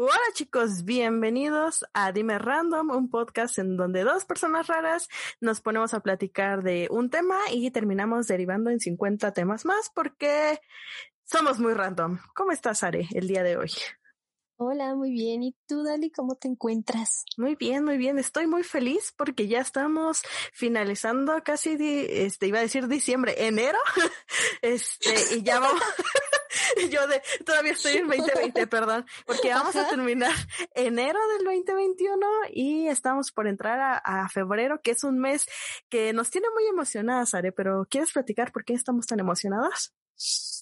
Hola chicos, bienvenidos a Dime Random, un podcast en donde dos personas raras nos ponemos a platicar de un tema y terminamos derivando en 50 temas más porque somos muy random. ¿Cómo estás, Are, el día de hoy? Hola, muy bien. ¿Y tú, Dali, cómo te encuentras? Muy bien, muy bien. Estoy muy feliz porque ya estamos finalizando casi, este, iba a decir diciembre, enero. este, y ya vamos. yo de, todavía estoy en 2020, perdón, porque vamos a terminar enero del 2021 y estamos por entrar a, a, febrero, que es un mes que nos tiene muy emocionadas, Are, pero ¿quieres platicar por qué estamos tan emocionadas?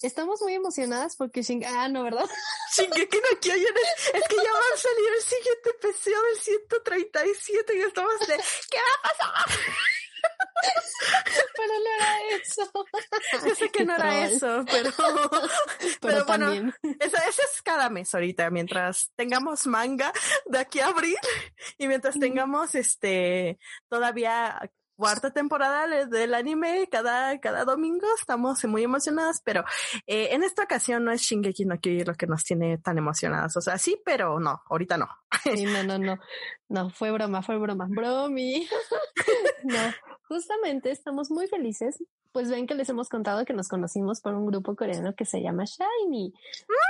Estamos muy emocionadas porque Shing ah, no, ¿verdad? Shingeki no Kyojin es, es que ya va a salir el siguiente episodio del 137 y estamos de, ¿qué va a pasar? pero no era eso. Yo sé que no era eso, pero, pero, pero bueno, eso, eso, es cada mes ahorita, mientras tengamos manga de aquí a abril y mientras tengamos este todavía cuarta temporada del anime cada, cada domingo. Estamos muy emocionadas, pero eh, en esta ocasión no es Shingeki no Kyojin lo que nos tiene tan emocionadas. O sea, sí, pero no, ahorita no. No, no, no. No, fue broma, fue broma. Bromi. no, justamente estamos muy felices pues ven que les hemos contado que nos conocimos por un grupo coreano que se llama Shiny.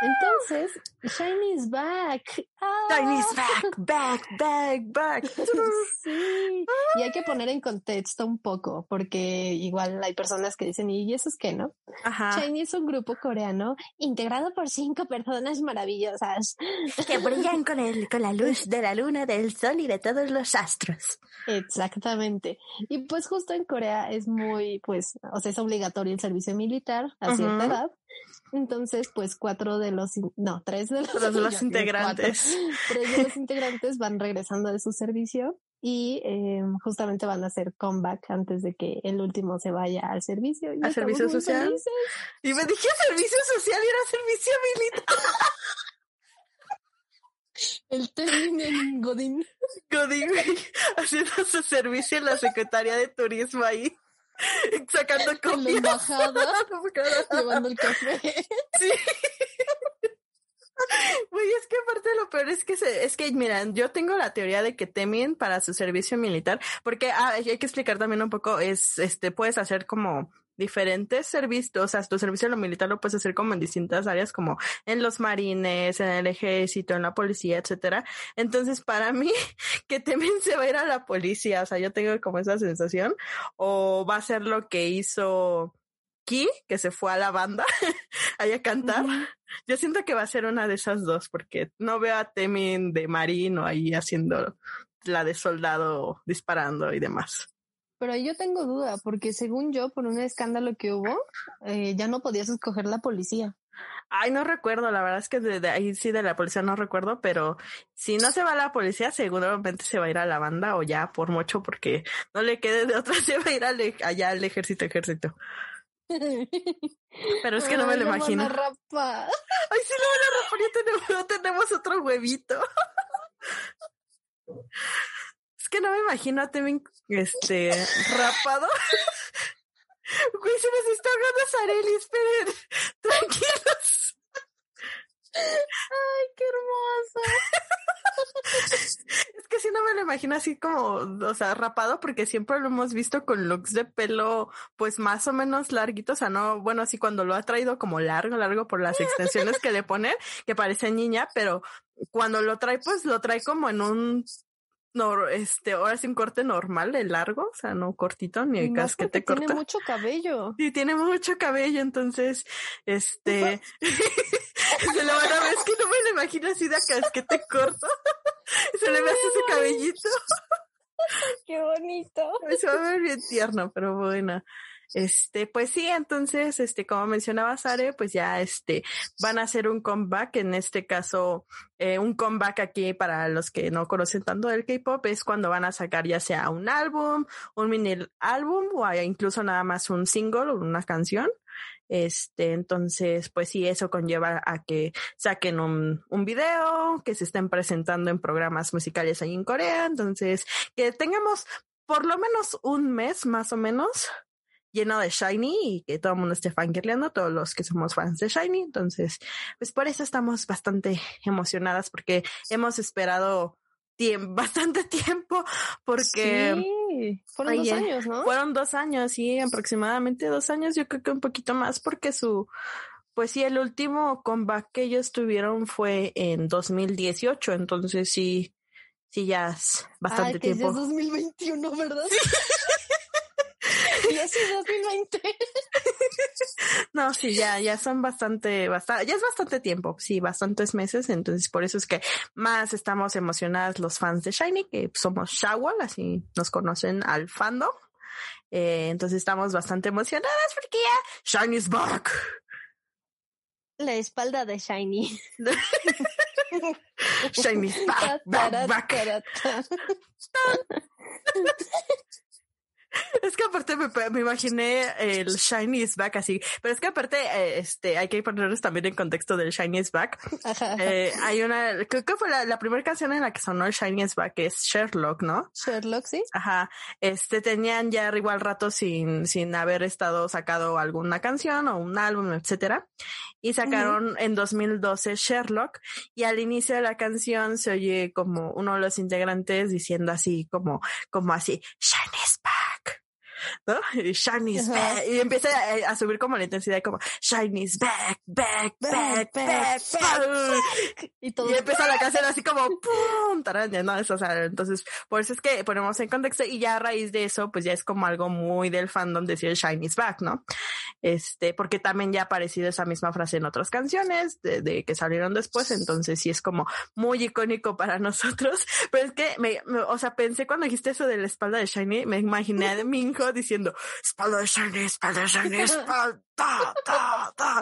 Entonces, Shiny is back. ¡Ah! Shiny is back, back, back, back. sí. Y hay que poner en contexto un poco, porque igual hay personas que dicen, ¿y eso es qué, no? Ajá. Shiny es un grupo coreano integrado por cinco personas maravillosas. Que brillan con, el, con la luz de la luna, del sol y de todos los astros. Exactamente. Y pues justo en Corea es muy, pues, o sea, es obligatorio el servicio militar a cierta edad. Entonces, pues cuatro de los, no, tres de los, de los integrantes. tres de los integrantes van regresando de su servicio y eh, justamente van a hacer comeback antes de que el último se vaya al servicio. ¿Al servicio social? Felices. Y me dije servicio social y era servicio militar. El término en Godín. Godín haciendo su servicio en la Secretaría de Turismo ahí. Sacando comida. En la embajada. llevando el café. Sí. Güey, es que aparte lo peor es que se, es que, miran, yo tengo la teoría de que temen para su servicio militar, porque ah, hay que explicar también un poco, es, este, puedes hacer como diferentes servicios, o sea, tu servicio lo militar lo puedes hacer como en distintas áreas, como en los marines, en el ejército, en la policía, etcétera. Entonces, para mí, que también se va a ir a la policía, o sea, yo tengo como esa sensación, o va a ser lo que hizo Ki, que se fue a la banda a cantar. Yo siento que va a ser una de esas dos, porque no veo a Temin de marino ahí haciendo la de soldado disparando y demás. Pero yo tengo duda, porque según yo, por un escándalo que hubo, eh, ya no podías escoger la policía. Ay, no recuerdo, la verdad es que de, ahí sí de la policía no recuerdo, pero si no se va a la policía, seguramente se va a ir a la banda o ya por mucho, porque no le quede de otra, se va a ir allá al ejército, ejército. Pero es que no me lo imagino. Ay, sí, no me la rapar, ya tenemos, no tenemos otro huevito. Es que no me imagino a Temin, este, rapado. Güey, se nos está ahogando Sareli, esperen. Tranquilos. Ay, qué hermoso. es que si no me lo imagino así como, o sea, rapado, porque siempre lo hemos visto con looks de pelo, pues más o menos larguitos, o sea, no, bueno, así cuando lo ha traído como largo, largo por las extensiones que le pone, que parece niña, pero cuando lo trae, pues lo trae como en un no, este, ahora es un corte normal, de largo, o sea, no cortito ni el casquete corto. Tiene mucho cabello. Sí, tiene mucho cabello, entonces, este, se lo van a ver, es que no me lo imagino así de casquete corto. se le ve así su cabellito. Qué bonito. Se va a ver bien tierno, pero bueno. Este, pues sí, entonces, este, como mencionaba Sare, pues ya, este, van a hacer un comeback, en este caso, eh, un comeback aquí para los que no conocen tanto del K-pop es cuando van a sacar ya sea un álbum, un mini álbum o incluso nada más un single o una canción. Este, entonces, pues sí, eso conlleva a que saquen un, un video, que se estén presentando en programas musicales ahí en Corea. Entonces, que tengamos por lo menos un mes más o menos lleno de Shiny y que todo el mundo esté fangirleando, todos los que somos fans de Shiny. Entonces, pues por eso estamos bastante emocionadas porque hemos esperado tiempo, bastante tiempo porque... Sí, fueron dos años, ¿no? Fueron dos años, sí, aproximadamente dos años, yo creo que un poquito más porque su... Pues sí, el último comeback que ellos tuvieron fue en 2018, entonces sí, sí, ya es bastante Ay, que tiempo. es 2021, ¿verdad? y así 2020. No, sí, ya, ya son bastante, bastante, ya es bastante tiempo, sí, bastantes meses, entonces por eso es que más estamos emocionadas los fans de Shiny, que somos Shawal, así nos conocen al fandom. Eh, entonces estamos bastante emocionadas porque ya Shiny's back. La espalda de Shiny. Shiny's back, back, back. Es que aparte me, me, imaginé el Shiny is back así, pero es que aparte, eh, este, hay que ponerles también en contexto del Shiny is back. Eh, hay una, creo que fue la, la, primera canción en la que sonó el Shiny is back, es Sherlock, ¿no? Sherlock, sí. Ajá. Este, tenían ya igual rato sin, sin haber estado sacado alguna canción o un álbum, etcétera. Y sacaron uh -huh. en 2012 Sherlock y al inicio de la canción se oye como uno de los integrantes diciendo así, como, como así. ¿No? Y Shiny's back. Y empieza a, a, subir como la intensidad, como Shiny's back, back, back, back, back. back. Y, todo. y empieza la canción así como ¡pum! Taraña, ¿no? Eso, o sea, entonces, por eso es que ponemos en contexto y ya a raíz de eso, pues ya es como algo muy del fandom decir Shiny's back, ¿no? Este, porque también ya ha aparecido esa misma frase en otras canciones de, de que salieron después, entonces sí es como muy icónico para nosotros. Pero es que, me, me, o sea, pensé cuando dijiste eso de la espalda de Shiny, me imaginé a Minho diciendo, espalda de Shiny, espalda de Shiny, espalda, ta, ta, ta.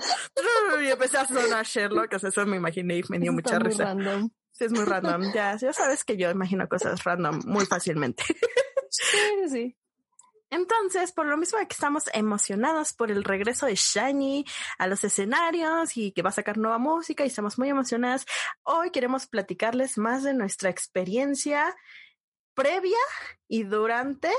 Y empecé a sonar Sherlock, o sea, eso me imaginé y me dio mucha muy risa. Random. Sí, es muy random. Ya, ya sabes que yo imagino cosas random muy fácilmente. Sí, sí. Entonces, por lo mismo que estamos emocionados por el regreso de Shiny a los escenarios y que va a sacar nueva música y estamos muy emocionadas, hoy queremos platicarles más de nuestra experiencia previa y durante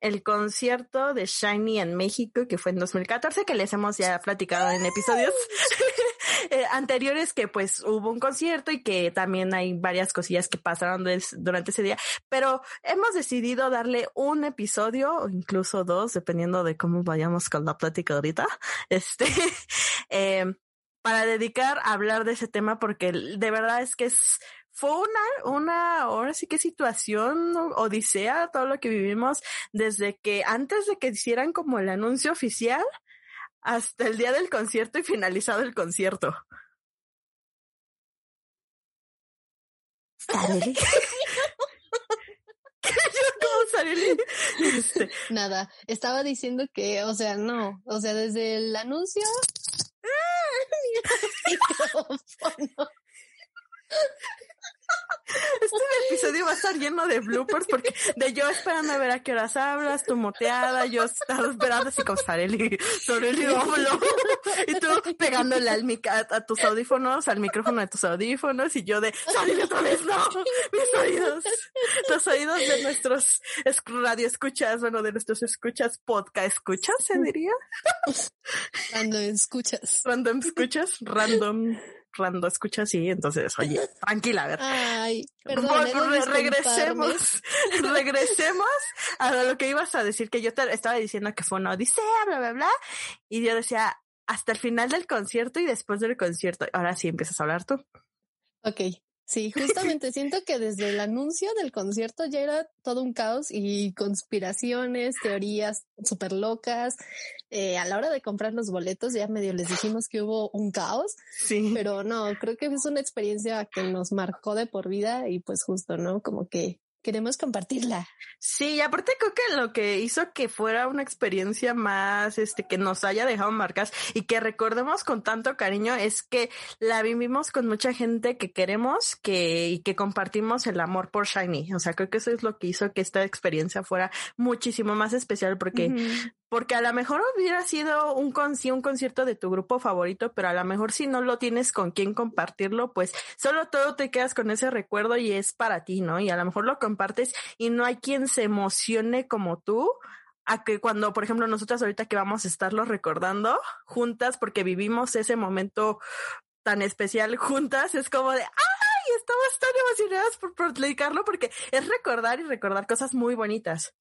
el concierto de Shiny en México que fue en 2014 que les hemos ya platicado en episodios eh, anteriores que pues hubo un concierto y que también hay varias cosillas que pasaron durante ese día. Pero hemos decidido darle un episodio o incluso dos dependiendo de cómo vayamos con la plática ahorita. Este eh, para dedicar a hablar de ese tema porque de verdad es que es fue una, una, ahora sí que situación, odisea, todo lo que vivimos desde que antes de que hicieran como el anuncio oficial hasta el día del concierto y finalizado el concierto. este. Nada, estaba diciendo que, o sea, no, o sea, desde el anuncio. Este episodio va a estar lleno de bloopers porque de yo esperando a ver a qué horas hablas, tu moteada, yo estaba esperando así con Sareli, Sareli, vámonos. Y tú pegándole al mic a, a, tus audífonos, al micrófono de tus audífonos y yo de Sareli otra vez, no, mis oídos, los oídos de nuestros radio escuchas, bueno, de nuestros escuchas, podcast escuchas, se diría. Random escuchas. Random escuchas, random random escucha así, entonces, oye, tranquila, a ver. Ay, perdón, Re regresemos, regresemos a lo que ibas a decir, que yo te estaba diciendo que fue una odisea, bla, bla, bla, y yo decía, hasta el final del concierto y después del concierto, ahora sí empiezas a hablar tú. Ok, Sí, justamente siento que desde el anuncio del concierto ya era todo un caos y conspiraciones, teorías súper locas. Eh, a la hora de comprar los boletos ya medio les dijimos que hubo un caos. Sí. Pero no, creo que es una experiencia que nos marcó de por vida y pues justo, ¿no? Como que queremos compartirla. Sí, y aparte creo que lo que hizo que fuera una experiencia más, este, que nos haya dejado marcas y que recordemos con tanto cariño es que la vivimos con mucha gente que queremos que, y que compartimos el amor por Shiny. O sea, creo que eso es lo que hizo que esta experiencia fuera muchísimo más especial porque, uh -huh. Porque a lo mejor hubiera sido un, un concierto de tu grupo favorito, pero a lo mejor si no lo tienes con quien compartirlo, pues solo todo te quedas con ese recuerdo y es para ti, ¿no? Y a lo mejor lo compartes y no hay quien se emocione como tú a que cuando, por ejemplo, nosotras ahorita que vamos a estarlo recordando juntas porque vivimos ese momento tan especial juntas, es como de, ¡ay! Estamos tan emocionadas por publicarlo porque es recordar y recordar cosas muy bonitas.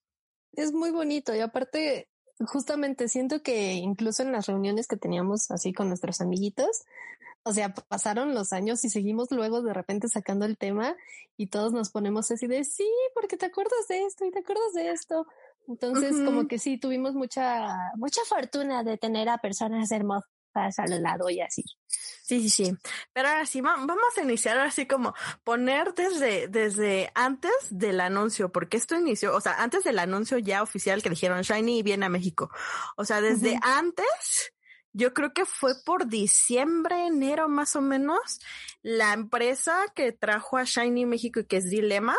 Es muy bonito y aparte justamente siento que incluso en las reuniones que teníamos así con nuestros amiguitos, o sea, pasaron los años y seguimos luego de repente sacando el tema y todos nos ponemos así de sí, porque te acuerdas de esto y te acuerdas de esto. Entonces, como que sí, tuvimos mucha, mucha fortuna de tener a personas hermosas al lado y así. Sí, sí, sí. Pero ahora sí, vamos a iniciar así como poner desde, desde antes del anuncio, porque esto inició, o sea, antes del anuncio ya oficial que dijeron Shiny viene a México. O sea, desde antes, yo creo que fue por diciembre, enero más o menos, la empresa que trajo a Shiny México y que es Dilema,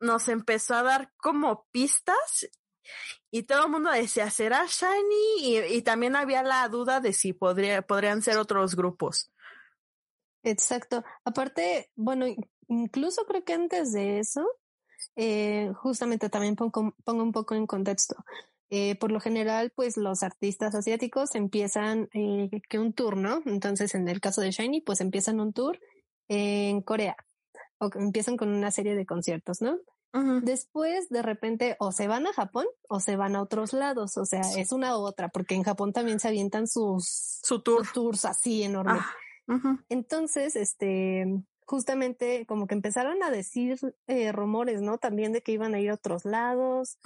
nos empezó a dar como pistas y todo el mundo decía, ¿será Shiny? Y, también había la duda de si podría, podrían ser otros grupos. Exacto. Aparte, bueno, incluso creo que antes de eso, eh, justamente también pongo, pongo, un poco en contexto. Eh, por lo general, pues los artistas asiáticos empiezan eh, que un tour, ¿no? Entonces, en el caso de Shiny, pues empiezan un tour en Corea o empiezan con una serie de conciertos, ¿no? Después, de repente, o se van a Japón o se van a otros lados. O sea, es una u otra, porque en Japón también se avientan sus, Su tour. tours así enormes. Ah, Entonces, este, justamente como que empezaron a decir eh, rumores, ¿no? También de que iban a ir a otros lados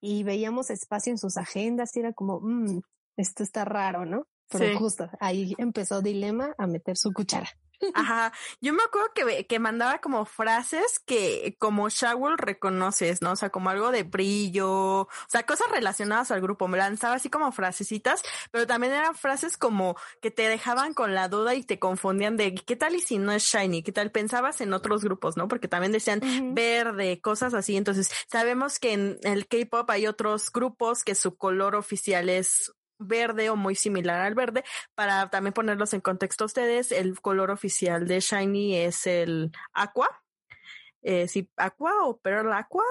y veíamos espacio en sus agendas y era como, mmm, esto está raro, ¿no? Pero justo ahí empezó Dilema a meter su cuchara. Ajá, yo me acuerdo que, que mandaba como frases que como Shawul reconoces, ¿no? O sea, como algo de brillo, o sea, cosas relacionadas al grupo. Me lanzaba así como frasecitas, pero también eran frases como que te dejaban con la duda y te confundían de qué tal y si no es Shiny, qué tal pensabas en otros grupos, ¿no? Porque también decían verde, cosas así. Entonces, sabemos que en el K-pop hay otros grupos que su color oficial es verde o muy similar al verde. Para también ponerlos en contexto a ustedes, el color oficial de Shiny es el aqua. Eh, sí, aqua o pearl aqua.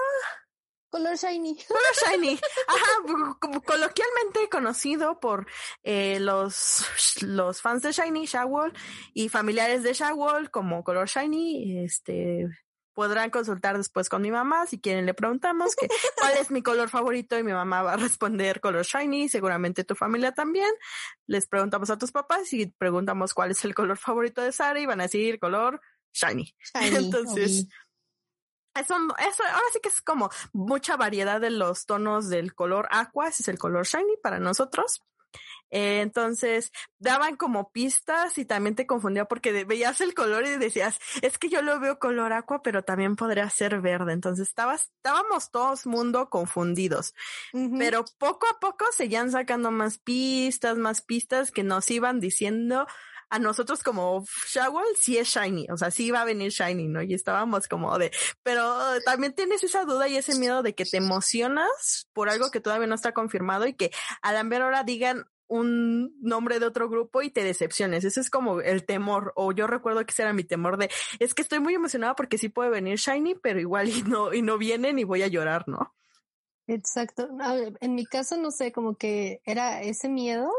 Color shiny. Color shiny. Ajá, coloquialmente conocido por eh, los, los fans de Shiny, Shawol, y familiares de Shawol como color shiny. Este, podrán consultar después con mi mamá si quieren le preguntamos que cuál es mi color favorito y mi mamá va a responder color shiny, seguramente tu familia también. Les preguntamos a tus papás y preguntamos cuál es el color favorito de Sara y van a decir color shiny. Entonces, eso, eso, ahora sí que es como mucha variedad de los tonos del color aqua, ese es el color shiny para nosotros. Eh, entonces, daban como pistas y también te confundía porque veías el color y decías, es que yo lo veo color agua, pero también podría ser verde. Entonces, estabas, estábamos todos mundo confundidos. Pero poco a poco seguían sacando más pistas, más pistas que nos iban diciendo a nosotros como Shawol sí es shiny, o sea, sí va a venir shiny, ¿no? Y estábamos como de, pero también tienes esa duda y ese miedo de que te emocionas por algo que todavía no está confirmado y que a la ver ahora digan, un nombre de otro grupo y te decepciones. Ese es como el temor, o yo recuerdo que ese era mi temor de, es que estoy muy emocionada porque sí puede venir Shiny, pero igual y no, y no vienen y voy a llorar, ¿no? Exacto. En mi caso, no sé, como que era ese miedo,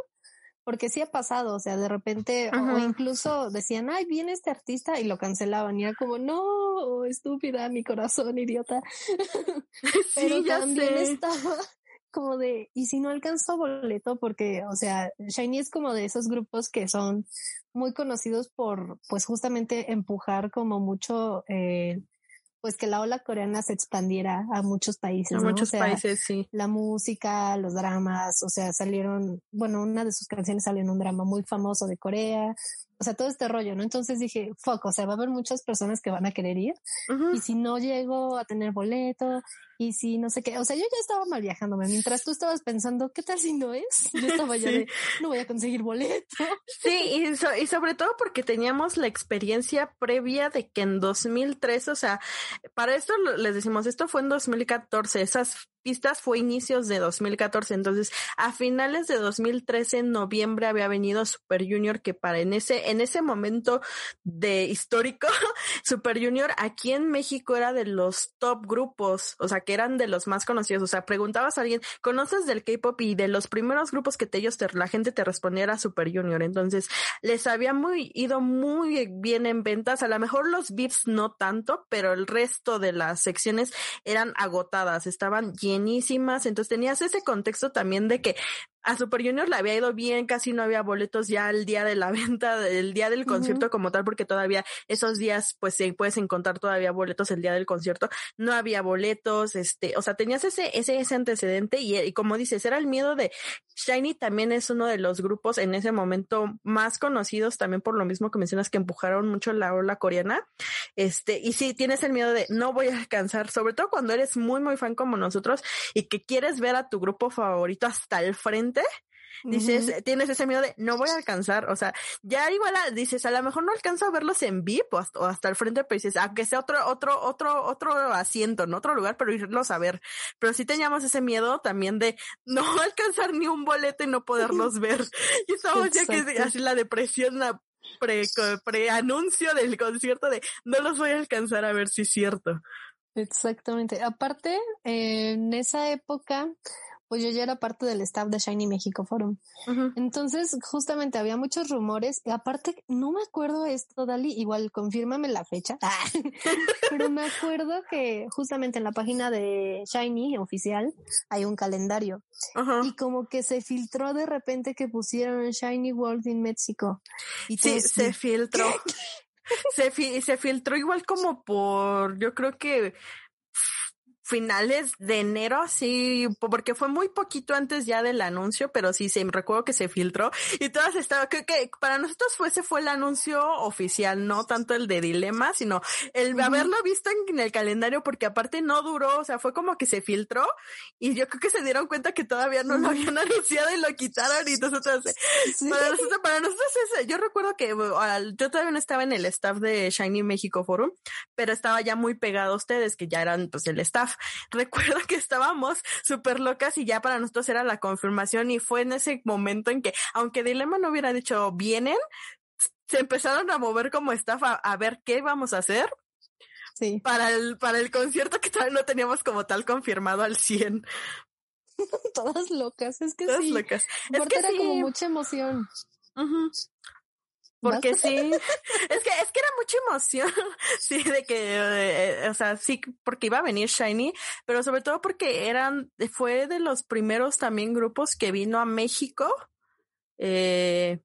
porque sí ha pasado, o sea, de repente, o incluso decían, ay, viene este artista y lo cancelaban, y era como, no, estúpida, mi corazón, idiota. Pero también estaba como de, ¿y si no alcanzo boleto? Porque, o sea, Shiny es como de esos grupos que son muy conocidos por, pues justamente empujar como mucho, eh, pues que la ola coreana se expandiera a muchos países. A muchos países, sí. La música, los dramas, o sea, salieron, bueno, una de sus canciones salió en un drama muy famoso de Corea, o sea, todo este rollo, ¿no? Entonces dije, fuck, o sea, va a haber muchas personas que van a querer ir. Y si no llego a tener boleto, y si no sé qué, o sea, yo ya estaba mal viajándome. Mientras tú estabas pensando, ¿qué tal si no es? Yo estaba ya de, no voy a conseguir boleto. Sí, y, y sobre todo porque teníamos la experiencia previa de que en 2003, o sea, para esto les decimos, esto fue en 2014, esas pistas fue inicios de 2014, entonces a finales de 2013 en noviembre había venido Super Junior que para en ese en ese momento de histórico Super Junior aquí en México era de los top grupos, o sea, que eran de los más conocidos, o sea, preguntabas a alguien, ¿conoces del K-pop? y de los primeros grupos que te, ellos te, la gente te respondía era Super Junior, entonces les había muy ido muy bien en ventas, a lo mejor los VIPs no tanto, pero el resto de las secciones eran agotadas, estaban llenísimas, entonces tenías ese contexto también de que a Super Junior le había ido bien, casi no había boletos ya el día de la venta, el día del concierto como tal, porque todavía esos días pues se puedes encontrar todavía boletos el día del concierto, no había boletos, este, o sea, tenías ese, ese, ese antecedente y, y como dices, era el miedo de Shiny también es uno de los grupos en ese momento más conocidos también por lo mismo que mencionas que empujaron mucho la ola coreana, este, y sí, tienes el miedo de no voy a alcanzar, sobre todo cuando eres muy, muy fan como nosotros y que quieres ver a tu grupo favorito hasta el frente dices, tienes ese miedo de no voy a alcanzar, o sea, ya igual dices, a lo mejor no alcanzo a verlos en VIP o hasta, el frente, pero dices, aunque sea otro, otro, otro, otro asiento, en otro lugar, pero irlos a ver. Pero sí teníamos ese miedo también de no alcanzar ni un boleto y no poderlos ver. Y estamos ya que así la depresión, la pre, pre anuncio del concierto de no los voy a alcanzar a ver si es cierto. Exactamente. Aparte, en esa época, pues yo ya era parte del staff de Shiny México Forum. Entonces, justamente había muchos rumores. Y aparte, no me acuerdo esto, Dali, igual confírmame la fecha. Pero me acuerdo que justamente en la página de Shiny oficial hay un calendario. Y como que se filtró de repente que pusieron Shiny World in México. Y sí, se filtró. se, se filtró igual como por, yo creo que finales de enero, sí, porque fue muy poquito antes ya del anuncio, pero sí, se recuerdo que se filtró y todas estaban, creo que para nosotros fue, ese fue el anuncio oficial, no tanto el de Dilema, sino el haberlo visto en, el calendario, porque aparte no duró, o sea, fue como que se filtró y yo creo que se dieron cuenta que todavía no lo habían anunciado y lo quitaron y nosotros, para nosotros, para nosotros yo recuerdo que yo todavía no estaba en el staff de Shiny México Forum, pero estaba ya muy pegado a ustedes, que ya eran pues el staff. Recuerdo que estábamos súper locas y ya para nosotros era la confirmación y fue en ese momento en que, aunque Dilema no hubiera dicho vienen, se empezaron a mover como estafa a, ver qué vamos a hacer. Sí. Para el, para el concierto que todavía no teníamos como tal confirmado al 100. Todas locas, es que Todas locas. Es que era como mucha emoción. Porque sí, es que, es que era mucha emoción, sí, de que, eh, o sea, sí, porque iba a venir Shiny, pero sobre todo porque eran, fue de los primeros también grupos que vino a México, eh,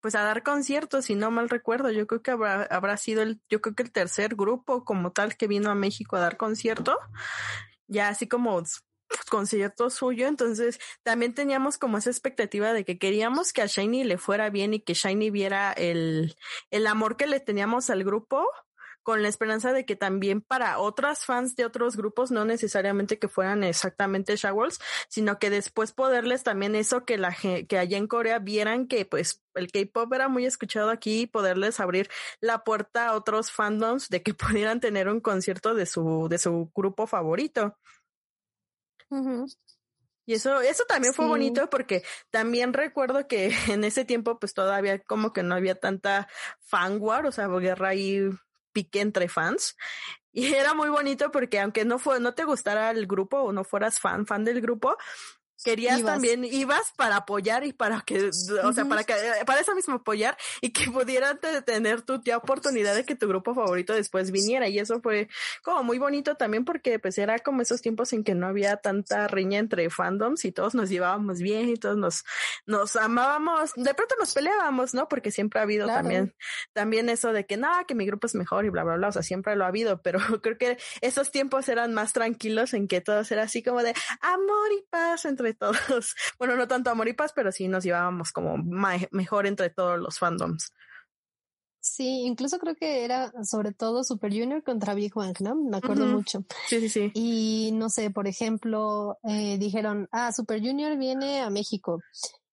pues a dar conciertos, si no mal recuerdo, yo creo que habrá, habrá sido el, yo creo que el tercer grupo como tal que vino a México a dar concierto, ya así como concierto suyo, entonces también teníamos como esa expectativa de que queríamos que a Shiny le fuera bien y que Shiny viera el, el amor que le teníamos al grupo con la esperanza de que también para otras fans de otros grupos, no necesariamente que fueran exactamente Shawls, sino que después poderles también eso que la que allá en Corea vieran que pues el K-pop era muy escuchado aquí y poderles abrir la puerta a otros fandoms de que pudieran tener un concierto de su de su grupo favorito. Y eso, eso también fue bonito porque también recuerdo que en ese tiempo pues todavía como que no había tanta fan war, o sea, guerra ahí pique entre fans. Y era muy bonito porque aunque no fue, no te gustara el grupo o no fueras fan, fan del grupo, querías también, ibas para apoyar y para que, o sea, para que, para eso mismo apoyar y que pudieran tener tu ya oportunidad de que tu grupo favorito después viniera. Y eso fue como muy bonito también porque pues era como esos tiempos en que no había tanta riña entre fandoms y todos nos llevábamos bien y todos nos, nos amábamos. De pronto nos peleábamos, ¿no? Porque siempre ha habido también, también eso de que nada, que mi grupo es mejor y bla, bla, bla. O sea, siempre lo ha habido, pero creo que esos tiempos eran más tranquilos en que todos era así como de amor y paz entre todos. Bueno, no tanto amor y paz, pero sí nos llevábamos como mejor entre todos los fandoms. Sí, incluso creo que era sobre todo Super Junior contra Big Bang, ¿no? Me acuerdo mucho. Sí, sí, sí. Y no sé, por ejemplo, eh, dijeron, ah, Super Junior viene a México.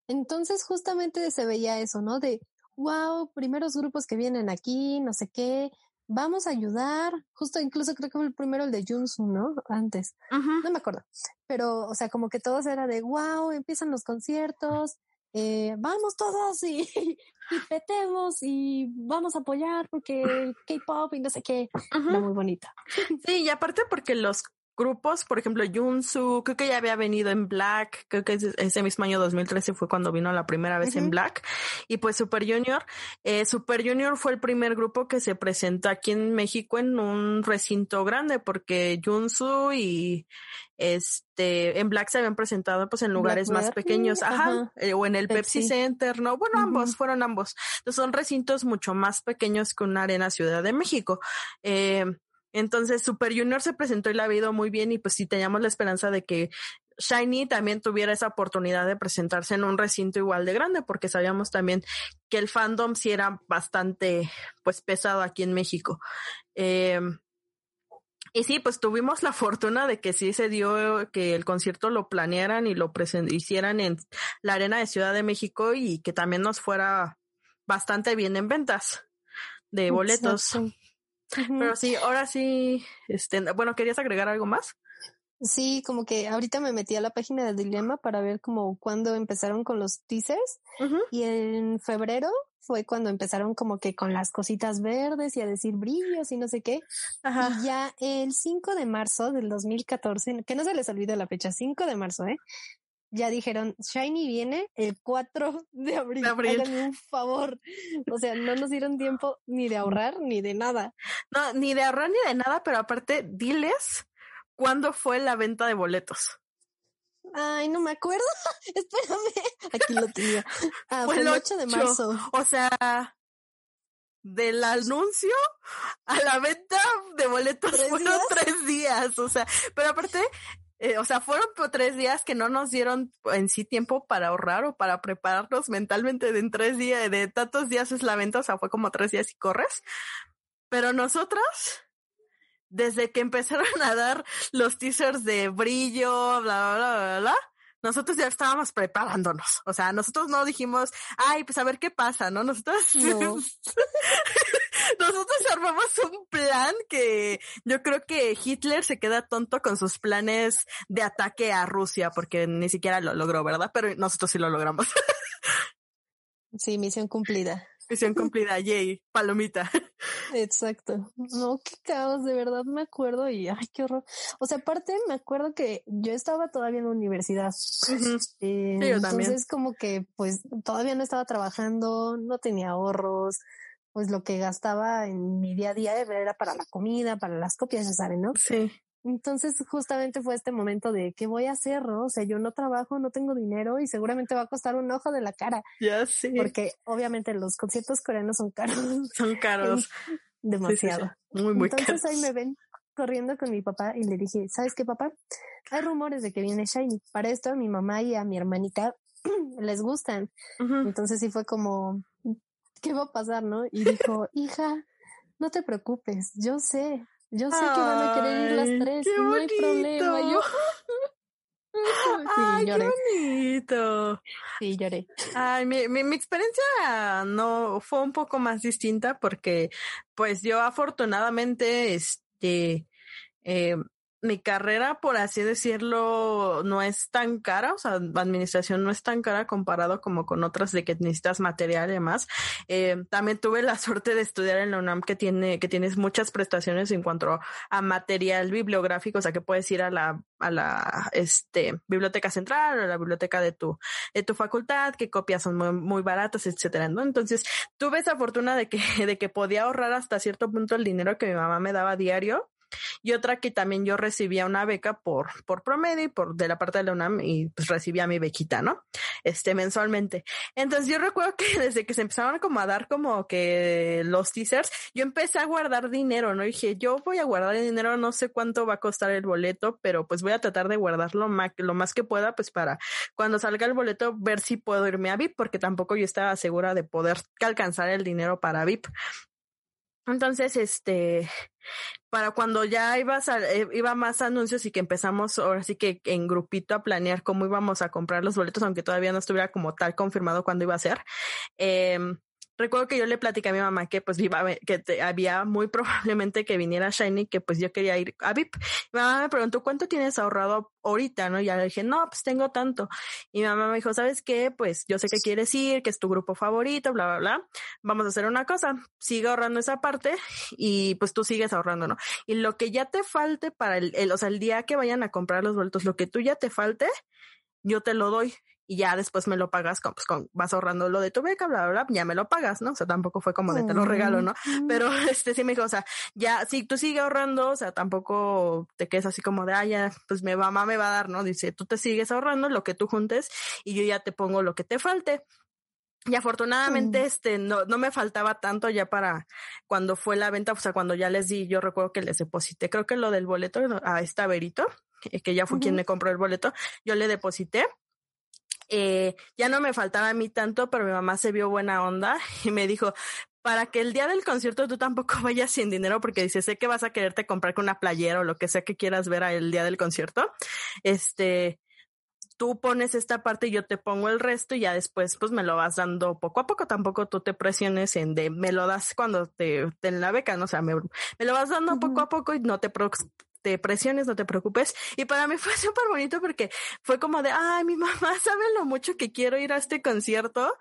Entonces justamente se veía eso, ¿no? De, wow, primeros grupos que vienen aquí, no sé qué, vamos a ayudar. Justo incluso creo que fue el primero el de Junsu, ¿no? Antes. No me acuerdo. Pero, o sea, como que todos era de, wow, empiezan los conciertos, eh, vamos todos y, y petemos y vamos a apoyar porque K-pop y no sé qué. Era muy bonita. Sí, y aparte porque los grupos, por ejemplo, Junsu, creo que ya había venido en Black, creo que ese mismo año 2013 fue cuando vino la primera vez en Black, y pues Super Junior, eh, Super Junior fue el primer grupo que se presentó aquí en México en un recinto grande, porque Junsu y este, en Black se habían presentado pues en lugares más pequeños, ajá, eh, o en el Pepsi, Center, no, bueno, ambos, fueron ambos. Entonces son recintos mucho más pequeños que una arena Ciudad de México. Eh, entonces Super Junior se presentó y la ha ido muy bien y pues sí teníamos la esperanza de que Shiny también tuviera esa oportunidad de presentarse en un recinto igual de grande, porque sabíamos también que el fandom sí era bastante, pues, pesado aquí en México. Eh, y sí, pues tuvimos la fortuna de que sí se dio que el concierto lo planearan y lo hicieran en la Arena de Ciudad de México y que también nos fuera bastante bien en ventas de boletos. Pero sí, ahora sí, este, bueno, ¿querías agregar algo más? Sí, como que ahorita me metí a la página de Dilema para ver como cuándo empezaron con los teasers y en febrero fue cuando empezaron como que con las cositas verdes y a decir brillos y no sé qué. Y ya el 5 de marzo del 2014, que no se les olvide la fecha, 5 de marzo, ¿eh? Ya dijeron, Shiny viene el 4 de abril. De abril. un favor. O sea, no nos dieron tiempo ni de ahorrar ni de nada. No, ni de ahorrar ni de nada, pero aparte, diles cuándo fue la venta de boletos. Ay, no me acuerdo. Espérame. Aquí lo tenía. Ah, fue, el 8 de marzo. O sea, del anuncio a la venta de boletos fueron tres días. O sea, pero aparte, eh, o sea, fueron tres días que no nos dieron en sí tiempo para ahorrar o para prepararnos mentalmente de en tres días, de tantos días es la venta, o sea, fue como tres días y corres. Pero nosotros, desde que empezaron a dar los teasers de brillo, bla, bla, bla, bla, bla, nosotros ya estábamos preparándonos. O sea, nosotros no dijimos, ay, pues a ver qué pasa, ¿no? Nosotros, nosotros armamos un plan que yo creo que Hitler se queda tonto con sus planes de ataque a Rusia porque ni siquiera lo logró, ¿verdad? Pero nosotros sí lo logramos. sí, misión cumplida. Misión cumplida, yay, palomita. Exacto. No, qué caos, de verdad me acuerdo y ay, qué horror. O sea, aparte me acuerdo que yo estaba todavía en la universidad. Eh, entonces como que pues todavía no estaba trabajando, no tenía ahorros, pues lo que gastaba en mi día a día era para la comida, para las copias, ya saben, ¿no? Sí. Entonces justamente fue este momento de qué voy a hacer, ¿no? O sea, yo no trabajo, no tengo dinero y seguramente va a costar un ojo de la cara. Ya sí. Porque obviamente los conciertos coreanos son caros. Son caros. Demasiado. Muy, muy Entonces ahí me ven corriendo con mi papá y le dije, ¿sabes qué, papá? Hay rumores de que viene Shiny. Para esto a mi mamá y a mi hermanita les gustan. Entonces sí fue como, ¿qué va a pasar, no? Y dijo, hija, no te preocupes, yo sé, yo sé que van a querer ir las tres, no hay problema. Yo... sí, lloré. qué bonito. Sí, lloré. Ay, mi, mi, mi, experiencia no fue un poco más distinta porque, pues yo afortunadamente, este, eh, mi carrera, por así decirlo, no es tan cara, o sea, administración no es tan cara comparado como con otras de que necesitas material y demás. Eh, también tuve la suerte de estudiar en la UNAM que tiene, que tienes muchas prestaciones en cuanto a material bibliográfico, o sea, que puedes ir a la, a la, este, biblioteca central o a la biblioteca de tu, de tu facultad, que copias son muy, muy baratas, etcétera, ¿no? Entonces, tuve esa fortuna de que, de que podía ahorrar hasta cierto punto el dinero que mi mamá me daba diario y otra que también yo recibía una beca por, por promedio y por de la parte de la UNAM y pues recibía mi bequita, ¿no? Este mensualmente. Entonces yo recuerdo que desde que se empezaron como a dar como que los teasers, yo empecé a guardar dinero, ¿no? Dije, yo voy a guardar el dinero, no sé cuánto va a costar el boleto, pero pues voy a tratar de guardarlo lo más que pueda, pues para cuando salga el boleto ver si puedo irme a VIP, porque tampoco yo estaba segura de poder alcanzar el dinero para VIP. Entonces, este, para cuando ya ibas a, eh, iba más anuncios y que empezamos ahora sí que en grupito a planear cómo íbamos a comprar los boletos, aunque todavía no estuviera como tal confirmado cuándo iba a ser, eh, recuerdo que yo le platicé a mi mamá que pues iba que te, había muy probablemente que viniera Shiny, que pues yo quería ir a VIP. Mi mamá me preguntó, ¿cuánto tienes ahorrado ahorita? ¿No? Y ya le dije, no, pues tengo tanto. Y mi mamá me dijo, ¿sabes qué? Pues yo sé que quieres ir, que es tu grupo favorito, bla, bla, bla. Vamos a hacer una cosa, sigue ahorrando esa parte y pues tú sigues ahorrando, ¿no? Y lo que ya te falte para el, el o sea, el día que vayan a comprar los boletos, lo que tú ya te falte, yo te lo doy y ya después me lo pagas con, pues con, vas ahorrando lo de tu beca, bla, bla, bla, ya me lo pagas, ¿no? O sea, tampoco fue como de te lo regalo, ¿no? Pero este sí me dijo, o sea, ya, si tú sigues ahorrando, o sea, tampoco te quedes así como de, ah, ya, pues mi mamá me va a dar, ¿no? Dice, tú te sigues ahorrando lo que tú juntes y yo ya te pongo lo que te falte. Y afortunadamente, este, no, no me faltaba tanto ya para cuando fue la venta, o sea, cuando ya les di, yo recuerdo que les deposité, creo que lo del boleto a esta Verito, que ya fue quien me compró el boleto, yo le deposité eh, ya no me faltaba a mí tanto, pero mi mamá se vio buena onda y me dijo, para que el día del concierto tú tampoco vayas sin dinero, porque dice, sé que vas a quererte comprar con una playera o lo que sea que quieras ver el día del concierto. Este, tú pones esta parte y yo te pongo el resto y ya después pues me lo vas dando poco a poco. Tampoco tú te presiones en de me lo das cuando te, en la beca, ¿no? O sea, me, me lo vas dando poco a poco y no te te presiones, no te preocupes. Y para mí fue súper bonito porque fue como de, ay, mi mamá sabe lo mucho que quiero ir a este concierto.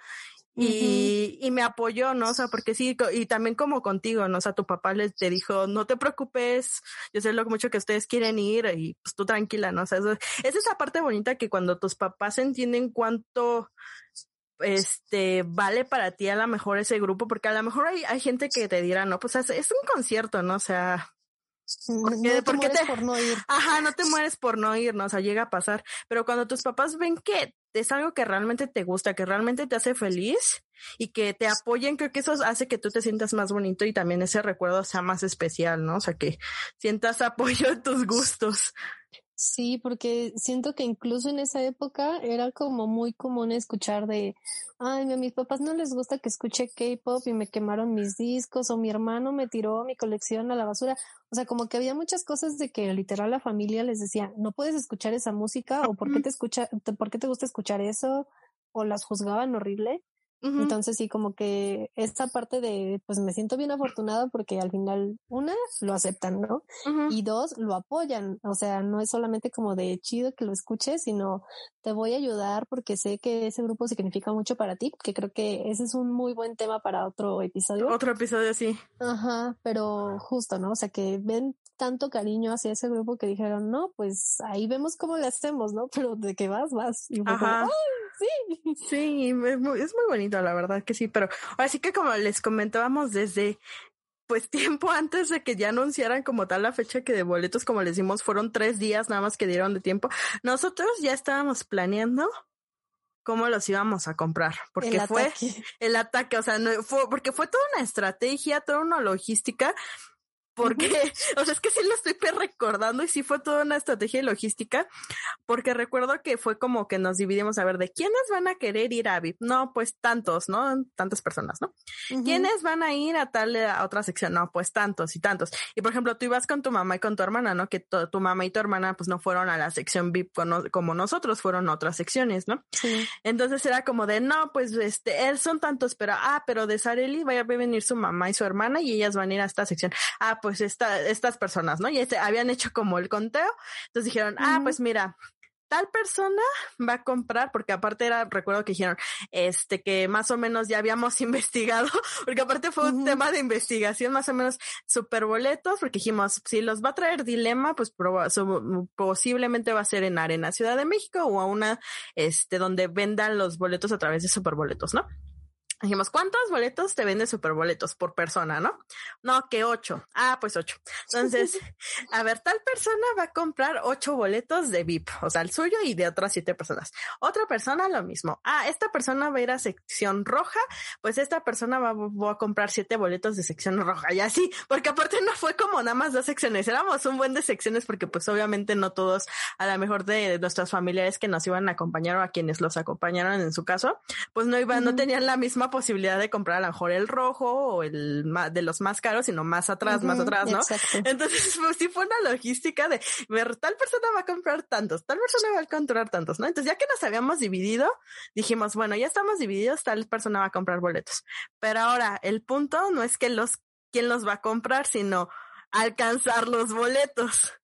Y, y me apoyó, ¿no? O sea, porque sí, y también como contigo, ¿no? O sea, tu papá les te dijo, no te preocupes, yo sé lo mucho que ustedes quieren ir y pues tú tranquila, ¿no? O sea, es esa parte bonita que cuando tus papás entienden cuánto este vale para ti a lo mejor ese grupo, porque a lo mejor hay, hay gente que te dirá, no, pues es, es un concierto, ¿no? O sea, porque, no te por no ir. Ajá, no te mueres por no ir, ¿no? O sea, llega a pasar. Pero cuando tus papás ven que es algo que realmente te gusta, que realmente te hace feliz y que te apoyen, creo que eso hace que tú te sientas más bonito y también ese recuerdo sea más especial, ¿no? O sea, que sientas apoyo en tus gustos. Sí, porque siento que incluso en esa época era como muy común escuchar de, ay, a mis papás no les gusta que escuche K-pop y me quemaron mis discos o mi hermano me tiró mi colección a la basura. O sea, como que había muchas cosas de que literal la familia les decía, no puedes escuchar esa música o por qué te escucha, por qué te gusta escuchar eso o las juzgaban horrible. Entonces sí, como que esta parte de, pues me siento bien afortunada porque al final, una, lo aceptan, ¿no? Y dos, lo apoyan. O sea, no es solamente como de chido que lo escuches, sino te voy a ayudar porque sé que ese grupo significa mucho para ti, que creo que ese es un muy buen tema para otro episodio. Otro episodio, sí. Ajá, pero justo, ¿no? O sea, que ven tanto cariño hacia ese grupo que dijeron, no, pues ahí vemos cómo le hacemos, ¿no? Pero de que vas, vas. Y Ajá. Sí. Sí, es muy, es muy bonito, la verdad que sí, pero así que como les comentábamos desde pues tiempo antes de que ya anunciaran como tal la fecha que de boletos, como les dimos, fueron tres días nada más que dieron de tiempo. Nosotros ya estábamos planeando cómo los íbamos a comprar, porque fue el ataque, o sea, no, fue, porque fue toda una estrategia, toda una logística porque, o sea, es que sí lo estoy recordando y sí fue toda una estrategia logística, porque recuerdo que fue como que nos dividimos a ver de quiénes van a querer ir a VIP. No, pues tantos, ¿no? Tantas personas, ¿no? ¿Quiénes van a ir a tal, a otra sección? No, pues tantos y tantos. Y por ejemplo, tú ibas con tu mamá y con tu hermana, ¿no? Que tu mamá y tu hermana pues no fueron a la sección VIP como nosotros, fueron a otras secciones, ¿no? Sí. Entonces era como de, no, pues este, él son tantos, pero, ah, pero de Sareli va a venir su mamá y su hermana y ellas van a ir a esta sección. Ah, pues pues esta, estas personas, ¿no? Y este, habían hecho como el conteo. Entonces dijeron, ah, pues mira, tal persona va a comprar, porque aparte era, recuerdo que dijeron, este, que más o menos ya habíamos investigado, porque aparte fue un tema de investigación, más o menos super boletos, porque dijimos, si los va a traer Dilema, pues posiblemente va a ser en Arena Ciudad de México o a una, este, donde vendan los boletos a través de superboletos, ¿no? Dijimos, ¿cuántos boletos te vende superboletos por persona, no? No, que ocho. Ah, pues ocho. Entonces, a ver, tal persona va a comprar ocho boletos de VIP, o sea, el suyo y de otras siete personas. Otra persona lo mismo. Ah, esta persona va a ir a sección roja, pues esta persona va, a comprar siete boletos de sección roja y así, porque aparte no fue como nada más dos secciones, éramos un buen de secciones porque pues obviamente no todos, a lo mejor de, nuestros familiares que nos iban a acompañar o a quienes los acompañaron en su caso, pues no iban, no tenían la misma posibilidad de comprar a lo mejor el rojo o el de los más caros, sino más atrás, más atrás, ¿no? Entonces, pues sí fue una logística de ver, tal persona va a comprar tantos, tal persona va a comprar tantos, ¿no? Entonces, ya que nos habíamos dividido, dijimos, bueno, ya estamos divididos, tal persona va a comprar boletos. Pero ahora, el punto no es que los, quién los va a comprar, sino alcanzar los boletos.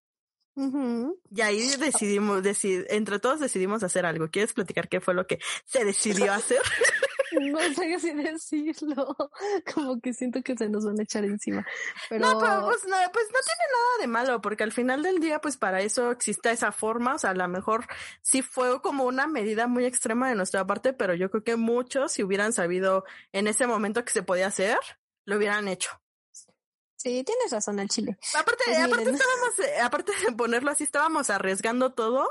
Y ahí decidimos, entre todos decidimos hacer algo. ¿Quieres platicar qué fue lo que se decidió hacer? no sé si decirlo. Como que siento que se nos van a echar encima. Pero... No, pero pues no, pues no tiene nada de malo, porque al final del día, pues para eso existe esa forma. O sea, a lo mejor sí fue como una medida muy extrema de nuestra parte, pero yo creo que muchos, si hubieran sabido en ese momento que se podía hacer, lo hubieran hecho. Sí, tienes razón al chile. Aparte, pues aparte estábamos, eh, aparte de ponerlo así, estábamos arriesgando todo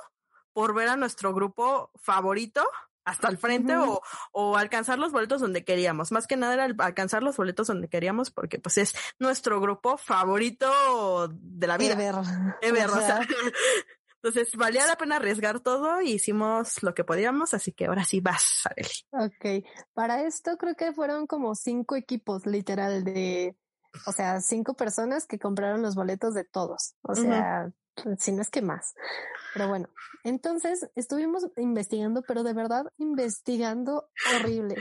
por ver a nuestro grupo favorito hasta el frente o, o, alcanzar los boletos donde queríamos. Más que nada era alcanzar los boletos donde queríamos porque pues es nuestro grupo favorito de la vida. Ever. Ever, o sea. Entonces valía la pena arriesgar todo y hicimos lo que podíamos, así que ahora sí vas, Arely. Ok, para esto creo que fueron como cinco equipos literal de o sea, cinco personas que compraron los boletos de todos. O sea, si no es que más. Pero bueno, entonces estuvimos investigando, pero de verdad investigando horrible.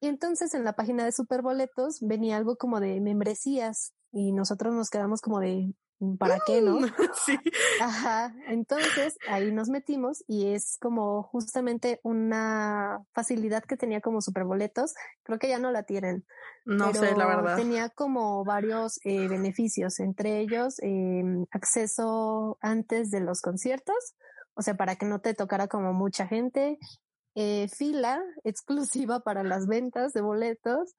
Y entonces en la página de Superboletos venía algo como de membresías y nosotros nos quedamos como de, ¿para qué no? Sí. Ajá. Entonces ahí nos metimos y es como justamente una facilidad que tenía como superboletos. Creo que ya no la tienen. No sé, la verdad. Tenía como varios eh, beneficios, entre ellos em, acceso antes de los conciertos, o sea, para que no te tocara como mucha gente, eh, fila exclusiva para las ventas de boletos,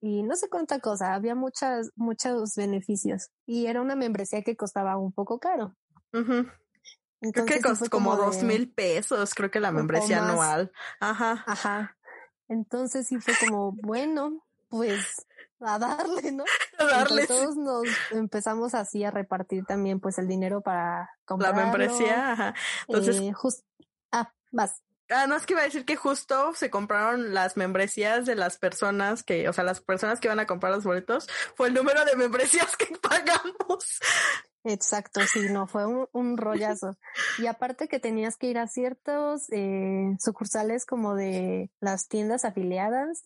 y no sé cuánta cosa, había muchas, muchos beneficios y era una membresía que costaba un poco caro. creo que costó como dos mil pesos, creo que la membresía anual. Ajá. Ajá. Entonces sí fue como, bueno, pues a darle, ¿no? A darle. todos nos empezamos así a repartir también pues el dinero para comprar. La membresía, ajá. Entonces, eh, ah, vas. Ah, no es que iba a decir que justo se compraron las membresías de las personas que, o sea, las personas que van a comprar los boletos, fue el número de membresías que pagamos. Exacto, sí, no, fue un, un rollazo. y aparte que tenías que ir a ciertos eh, sucursales como de las tiendas afiliadas,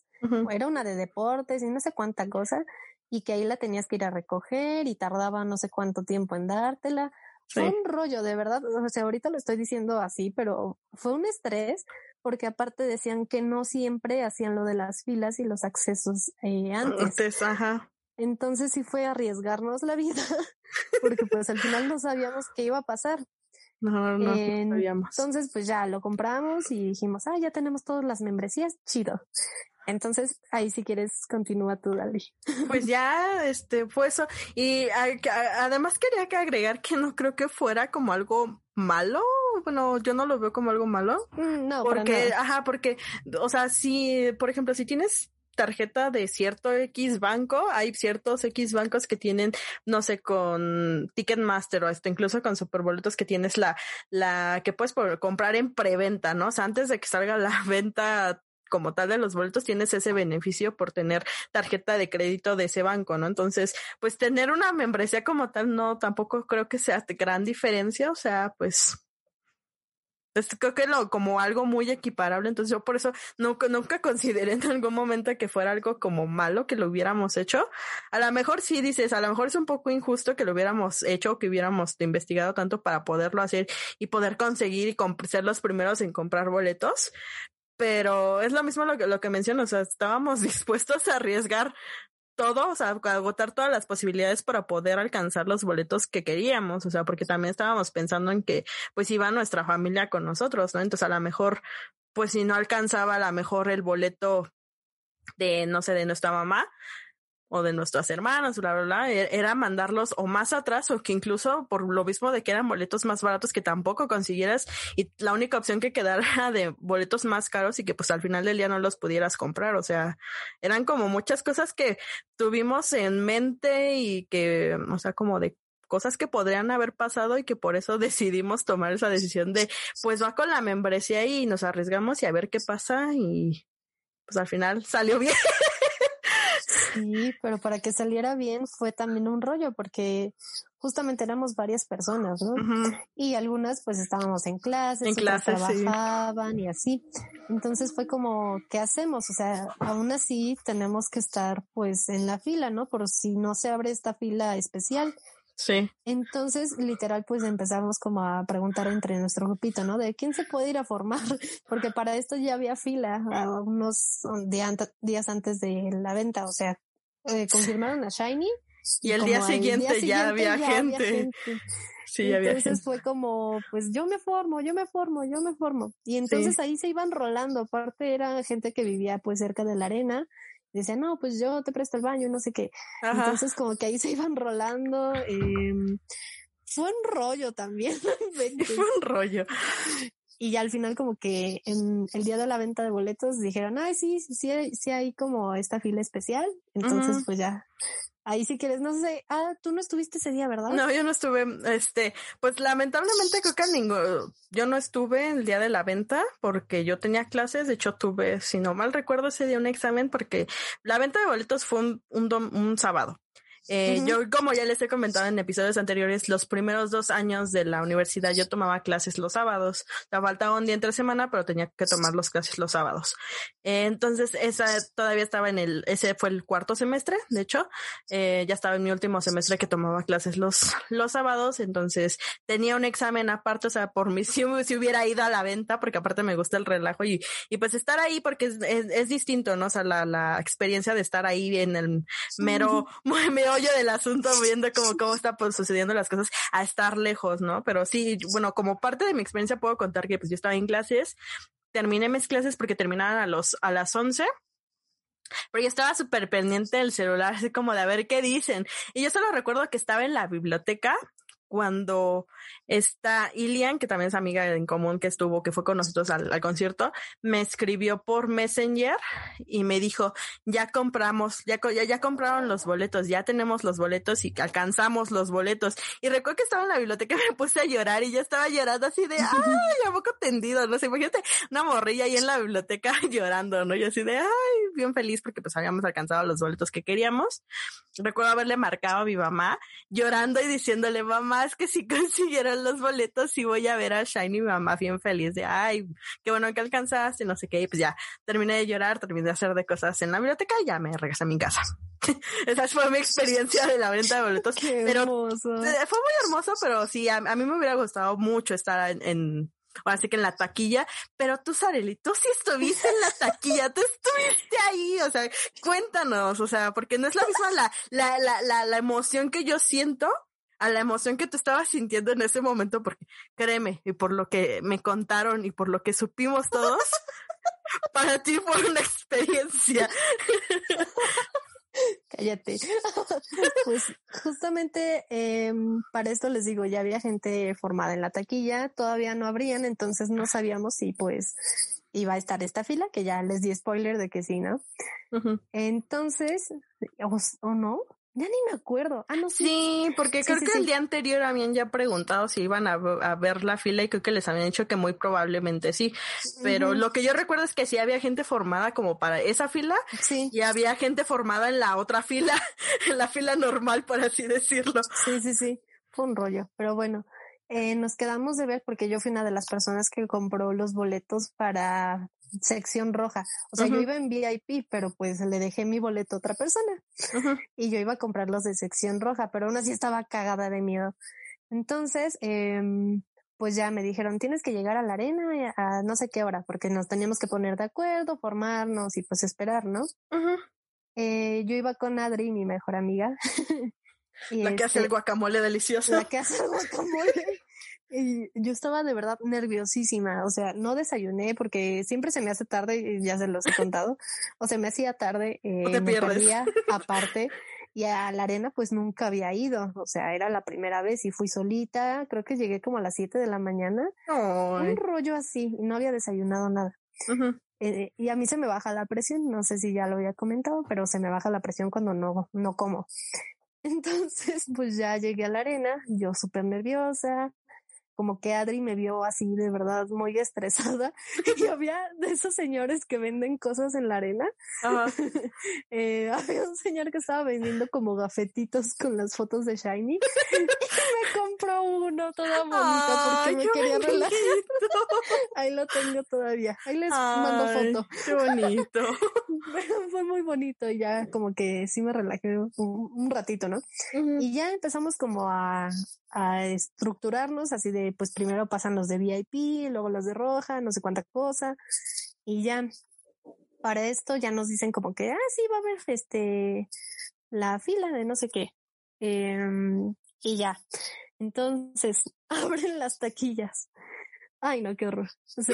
era una de deportes y no sé cuánta cosa, y que ahí la tenías que ir a recoger y tardaba no sé cuánto tiempo en dártela. Fue un rollo, de verdad. O sea, ahorita lo estoy diciendo así, pero fue un estrés porque aparte decían que no siempre hacían lo de las filas y los accesos eh, antes. ajá. Entonces sí fue arriesgarnos la vida, porque pues al final no sabíamos qué iba a pasar. No, no, no sabíamos. Entonces pues ya lo compramos y dijimos, ah, ya tenemos todas las membresías, chido. Entonces, ahí si quieres, continúa tú, Dali. Pues ya, este, fue eso. Y además quería que agregar que no creo que fuera como algo malo. Bueno, yo no lo veo como algo malo. Mm, no, porque, ajá, porque, o sea, si, por ejemplo, si tienes tarjeta de cierto X banco, hay ciertos X bancos que tienen, no sé, con Ticketmaster o hasta incluso con superboletos que tienes la, la que puedes comprar en preventa, ¿no? O sea, antes de que salga la venta como tal de los boletos tienes ese beneficio por tener tarjeta de crédito de ese banco, ¿no? Entonces, pues tener una membresía como tal no tampoco creo que sea gran diferencia, o sea, pues pues, creo que lo como algo muy equiparable, entonces yo por eso nunca, nunca consideré en algún momento que fuera algo como malo que lo hubiéramos hecho. A lo mejor sí dices, a lo mejor es un poco injusto que lo hubiéramos hecho, que hubiéramos investigado tanto para poderlo hacer y poder conseguir y ser los primeros en comprar boletos, pero es lo mismo lo que, lo que menciono, o sea, estábamos dispuestos a arriesgar todo, o sea, a agotar todas las posibilidades para poder alcanzar los boletos que queríamos, o sea, porque también estábamos pensando en que pues iba nuestra familia con nosotros, ¿no? Entonces a lo mejor, pues si no alcanzaba a lo mejor el boleto de, no sé, de nuestra mamá, o de nuestras hermanas, bla, bla, bla, e-, era mandarlos o más atrás o que incluso por lo mismo de que eran boletos más baratos que tampoco consiguieras y la única opción que quedara de boletos más caros y que pues al final del día no los pudieras comprar. O sea, eran como muchas cosas que tuvimos en mente y que, o sea, como de cosas que podrían haber pasado y que por eso decidimos tomar esa decisión de pues va con la membresía y nos arriesgamos y a ver qué pasa y pues al final salió bien. Sí, pero para que saliera bien fue también un rollo porque justamente éramos varias personas, ¿no? Y algunas pues estábamos en clases, en clases trabajaban y así. Entonces fue como, ¿qué hacemos? O sea, aún así tenemos que estar pues en la fila, ¿no? Por si no se abre esta fila especial. Sí. Entonces, literal, pues empezamos como a preguntar entre nuestro grupito, ¿no? De quién se puede ir a formar, porque para esto ya había fila unos días antes de la venta, o sea, eh, confirmaron a Shiny. Y, el, día siguiente, ya, había, gente. Sí, ya había gente. fue como, pues yo me formo, yo me formo, yo me formo. Y entonces ahí se iban rolando. Aparte era gente que vivía pues cerca de la arena decía, no, pues yo te presto el baño, no sé qué. Entonces como que ahí se iban rolando. Eh, fue un rollo también. fue un rollo. Y ya al final como que en el día de la venta de boletos dijeron, ay, sí, sí, sí, hay como esta fila especial. Entonces pues ya Ahí si quieres, no sé, ah, tú no estuviste ese día, ¿verdad? No, yo no estuve, este, pues lamentablemente creo que ninguno, yo no estuve el día de la venta porque yo tenía clases, de hecho tuve, si no mal recuerdo ese día un examen porque la venta de boletos fue un, un, un sábado. Eh, yo, como ya les he comentado en episodios anteriores, los primeros dos años de la universidad yo tomaba clases los sábados. La faltaba un día entre semana, pero tenía que tomar las clases los sábados. Eh, entonces, esa todavía estaba en el, ese fue el cuarto semestre, de hecho, eh, ya estaba en mi último semestre que tomaba clases los, los sábados. Entonces, tenía un examen aparte, o sea, por mí si, si hubiera ido a la venta, porque aparte me gusta el relajo y, y pues estar ahí porque es, es, distinto, ¿no? O sea, la, la experiencia de estar ahí en el mero, mero meollo del asunto, viendo cómo, cómo está pues, sucediendo las cosas, a estar lejos, ¿no? Pero sí, bueno, como parte de mi experiencia puedo contar que pues yo estaba en clases, terminé mis clases porque terminaban a los, a las 11 pero yo estaba súper pendiente del celular, así como de a ver qué dicen. Y yo solo recuerdo que estaba en la biblioteca cuando esta Ilian, que también es amiga en común que estuvo, que fue con nosotros al, concierto, me escribió por Messenger y me dijo, ya compramos, ya, ya, ya compraron los boletos, ya tenemos los boletos y alcanzamos los boletos. Y recuerdo que estaba en la biblioteca y me puse a llorar y yo estaba llorando así de, ay, a poco tendido, no sé, imagínate una morrilla ahí en la biblioteca llorando, ¿no? Y así de, ay, bien feliz porque pues habíamos alcanzado los boletos que queríamos. Recuerdo haberle marcado a mi mamá llorando y diciéndole, mamá, es que si consiguieron los boletos, y voy a ver a Shiny, mi mamá bien feliz de, ay, qué bueno que alcanzaste, no sé qué, y pues ya terminé de llorar, terminé de hacer de cosas en la biblioteca y ya me regresé a mi casa. Esa fue mi experiencia de la venta de boletos. pero fue muy hermoso, pero sí, a, mí me hubiera gustado mucho estar en, en así que en la taquilla, pero tú, Sareli, tú sí estuviste en la taquilla, tú estuviste ahí, o sea, cuéntanos, o sea, porque no es la misma la, la, la, la, la emoción que yo siento a la emoción que tú estabas sintiendo en ese momento, porque créeme, y por lo que me contaron y por lo que supimos todos, para ti fue una experiencia. Cállate. Pues justamente em, para esto les digo, ya había gente formada en la taquilla, todavía no habrían, entonces no sabíamos si pues iba a estar esta fila, que ya les di spoiler de que sí, ¿no? Entonces, o, no, ya ni me acuerdo. Ah, no, sí. Sí, porque creo que el día anterior habían ya preguntado si iban a, ver la fila y creo que les habían dicho que muy probablemente sí. Pero lo que yo recuerdo es que sí había gente formada como para esa fila. Sí. Y había gente formada en la otra fila, en la fila normal, por así decirlo. Sí, sí, sí. Fue un rollo. Pero bueno, eh, nos quedamos de ver porque yo fui una de las personas que compró los boletos para sección roja. O sea, yo iba en VIP, pero pues le dejé mi boleto a otra persona. Y yo iba a comprar los de sección roja, pero aún así estaba cagada de miedo. Entonces, em, pues ya me dijeron, tienes que llegar a la arena a no sé qué hora, porque nos teníamos que poner de acuerdo, formarnos y pues esperar, ¿no? eh, yo iba con Adri, mi mejor amiga. la que hace el este, guacamole delicioso. La que hace el guacamole. Y yo estaba de verdad nerviosísima, o sea, no desayuné porque siempre se me hace tarde, ya se los he contado, o sea, me hacía tarde, eh, te me perdía aparte, y a la arena pues nunca había ido, o sea, era la primera vez y fui solita, creo que llegué como a las 7 de la mañana, un rollo así, y no había desayunado nada. Eh, y a mí se me baja la presión, no sé si ya lo había comentado, pero se me baja la presión cuando no, no como. Entonces, pues ya llegué a la arena, yo súper nerviosa, como que Adri me vio así de verdad muy estresada y había de esos señores que venden cosas en la arena. eh, había un señor que estaba vendiendo como gafetitos con las fotos de Shiny y me compró uno toda bonita porque me quería relajar. Ahí lo tengo todavía. Ahí les mando foto. Qué bonito. fue muy bonito y ya como que sí me relajé un, ratito, ¿no? Y ya empezamos como a, a estructurarnos así de, pues primero pasan los de VIP, luego los de roja, no sé cuánta cosa, y ya para esto ya nos dicen como que, ah, sí, va a haber este, la fila de no sé qué. Em, y ya. Entonces, abren las taquillas. Ay, no, qué horror.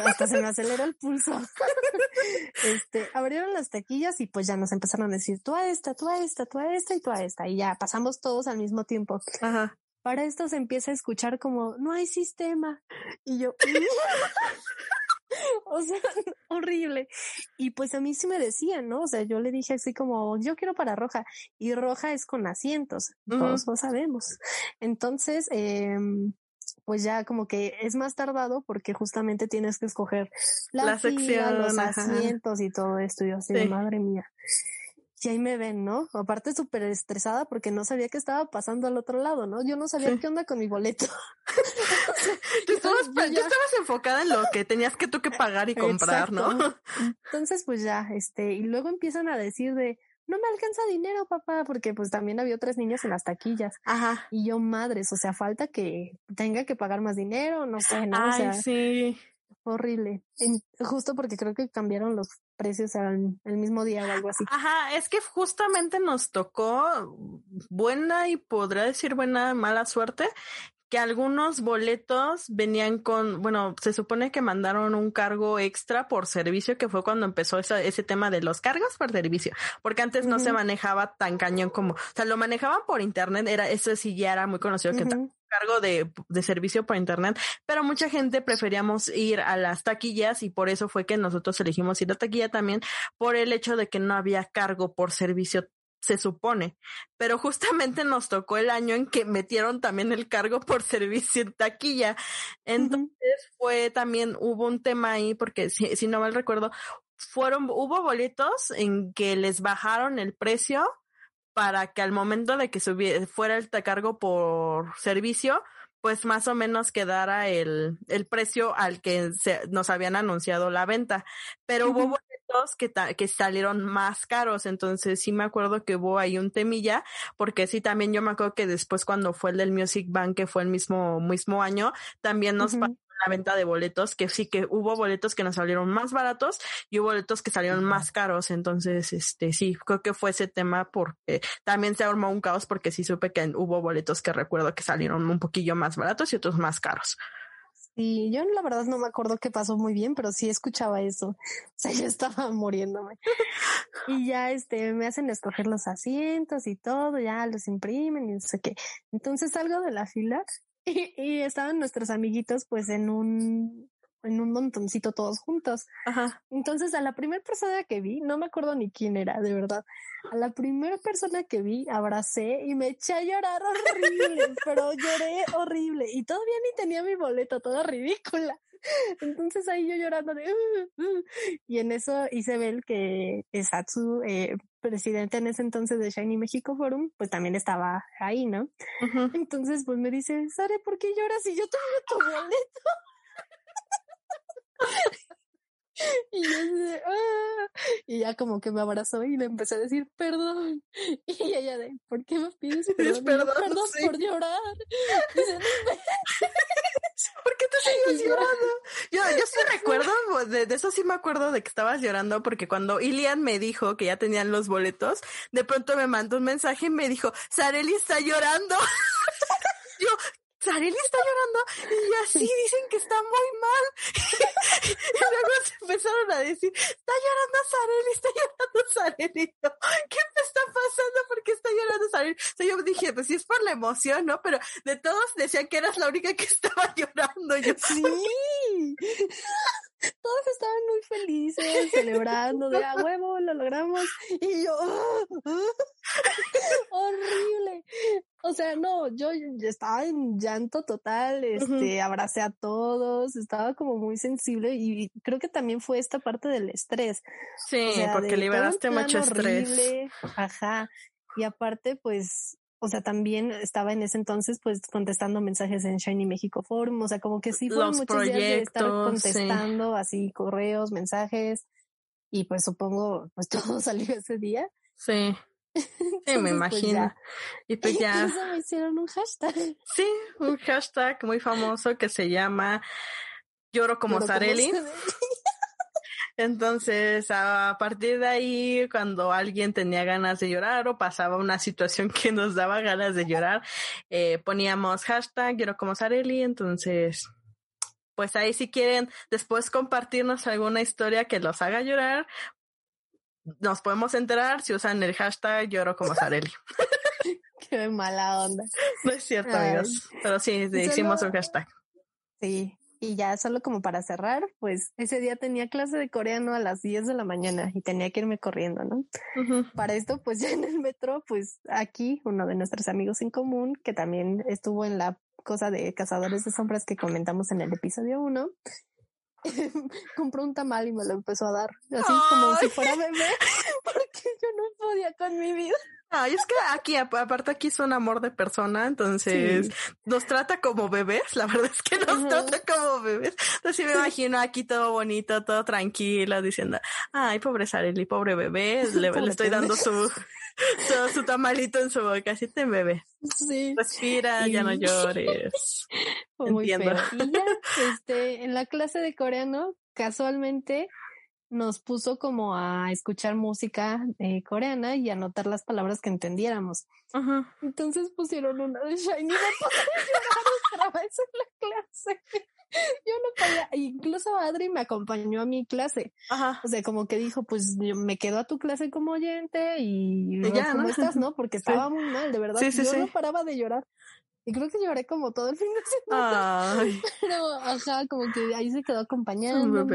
hasta se me acelera el pulso. este, abrieron las taquillas y pues ya nos empezaron a decir tú a esta, tú a esta, tú a esta y tú a esta. Y ya pasamos todos al mismo tiempo. Ajá. Para esto se empieza a escuchar como, no hay sistema. Y yo, o sea, horrible. Y pues a mí sí me decían, ¿no? O sea, yo le dije así como, yo quiero para roja. Y roja es con asientos, todos lo sabemos. Entonces, eh, pues ya como que es más tardado porque justamente tienes que escoger la, sección, los asientos y todo esto. Y yo así, madre mía. Y ahí me ven, ¿no? Aparte súper estresada porque no sabía qué estaba pasando al otro lado, ¿no? Yo no sabía qué onda con mi boleto. tú, estabas, enfocada en lo que tenías que tú que pagar y comprar, ¿no? Entonces, pues ya, este, y luego empiezan a decir de, no me alcanza dinero, papá, porque pues también había otras niñas en las taquillas. Ajá. Y yo, madres, o sea, falta que tenga que pagar más dinero, no sé, ¿no? Ay, o sea, sí. Horrible. justo porque creo que cambiaron los precios al, mismo día o algo así. Ajá, es que justamente nos tocó buena y podría decir buena, mala suerte, que algunos boletos venían con, bueno, se supone que mandaron un cargo extra por servicio, que fue cuando empezó ese tema de los cargos por servicio, porque antes no se manejaba tan cañón como, o sea, lo manejaban por internet, era, eso sí ya era muy conocido que cargo de, de servicio por internet, pero mucha gente preferíamos ir a las taquillas y por eso fue que nosotros elegimos ir a taquilla también por el hecho de que no había cargo por servicio se supone, pero justamente nos tocó el año en que metieron también el cargo por servicio en taquilla. Entonces fue también, hubo un tema ahí, porque si, si no mal recuerdo, fueron, hubo boletos en que les bajaron el precio para que al momento de que subiera, fuera el cargo por servicio, pues más o menos quedara el, el precio al que se, nos habían anunciado la venta. Pero hubo boletos que, que salieron más caros, entonces sí me acuerdo que hubo ahí un temilla, porque sí también yo me acuerdo que después cuando fue el del Music Bank, que fue el mismo, mismo año, también nos la venta de boletos, que sí que hubo boletos que nos salieron más baratos y hubo boletos que salieron más caros. Entonces, este, sí, creo que fue ese tema porque también se armó un caos porque sí supe que hubo boletos que recuerdo que salieron un poquillo más baratos y otros más caros. Sí, yo la verdad no me acuerdo qué pasó muy bien, pero sí escuchaba eso. O sea, yo estaba muriéndome. y ya este me hacen escoger los asientos y todo, ya los imprimen y no sé qué. Entonces salgo de la fila y, estaban nuestros amiguitos pues en un en un montoncito todos juntos. Ajá. Entonces a la primera persona que vi, no me acuerdo ni quién era, de verdad. A la primera persona que vi, abracé y me eché a llorar horrible, pero lloré horrible y todavía ni tenía mi boleto, toda ridícula. Entonces ahí yo llorando de uh, uh", y en eso Isabel que es Atsu, eh, presidente en ese entonces de Shiny México Forum, pues también estaba ahí, ¿no? Entonces pues me dice, Sare, ¿por qué lloras si yo tengo tu boleto? Y ah", y ya como que me abrazó y le empecé a decir perdón. Y ella de, ¿por qué me pides perdón? Perdón, perdón por llorar. Dice, ¿Por qué te sigues llorando? Yo, yo sí recuerdo, de, de, eso sí me acuerdo de que estabas llorando porque cuando Ilian me dijo que ya tenían los boletos, de pronto me mandó un mensaje y me dijo, Sareli está llorando. yo, Sareli está llorando y así dicen que está muy mal. y luego se empezaron a decir, está llorando Sareli, está llorando Sareli. ¿Qué me está pasando? ¿Por qué está llorando Sareli? O yo dije, pues sí es por la emoción, ¿no? Pero de todos decían que eras la única que estaba llorando. yo, sí. Todos estaban muy felices, celebrando, de a huevo, lo logramos. Y yo, horrible. O sea, no, yo estaba en llanto total, este, abracé a todos, estaba como muy sensible y creo que también fue esta parte del estrés. Sí, porque liberaste mucho estrés. Ajá. Y aparte, pues, o sea, también estaba en ese entonces, pues, contestando mensajes en Shiny México Forum, o sea, como que sí fueron muchos días de estar contestando así correos, mensajes, y pues supongo, pues todo salió ese día. Sí. Sí, me pues, imagino. y pues ya. me hicieron un hashtag. Sí, un hashtag muy famoso que se llama Lloro como Sareli. Entonces, a partir de ahí, cuando alguien tenía ganas de llorar o pasaba una situación que nos daba ganas de llorar, eh, poníamos hashtag lloro como Sareli. Entonces, pues ahí si quieren después compartirnos alguna historia que los haga llorar, nos podemos enterar si usan el hashtag lloro como Sareli. Qué mala onda. No es cierto, amigos. Pero sí, hicimos un hashtag. Sí. Y ya solo como para cerrar, pues ese día tenía clase de coreano a las 10 de la mañana y tenía que irme corriendo, ¿no? Para esto, pues ya en el metro, pues aquí uno de nuestros amigos en común, que también estuvo en la cosa de cazadores de sombras que comentamos en el episodio 1, compró un tamal y me lo empezó a dar, así como si fuera bebé, porque yo no podía con mi vida. Ay, es que aquí, aparte aquí es un amor de persona, entonces nos trata como bebés, la verdad es que nos trata como bebés. Entonces me imagino aquí todo bonito, todo tranquilo, diciendo, ay, pobre Sareli, pobre bebé, le, estoy dando su, todo su tamalito en su boca, así te bebé. Sí. Respira, ya no llores. muy Entiendo. Y ya, este, en la clase de coreano, casualmente, nos puso como a escuchar música eh, coreana y anotar las palabras que entendiéramos. Ajá. Entonces pusieron una de Shiny y otra vez en la clase. Yo no podía, incluso Adri me acompañó a mi clase. Ajá. O sea, como que dijo, pues yo me quedo a tu clase como oyente y, ya, ¿cómo estás? No, porque estaba muy mal, de verdad. Sí, sí, yo no paraba de llorar. Y creo que lloré como todo el fin de semana. Pero, ajá, como que ahí se quedó acompañando.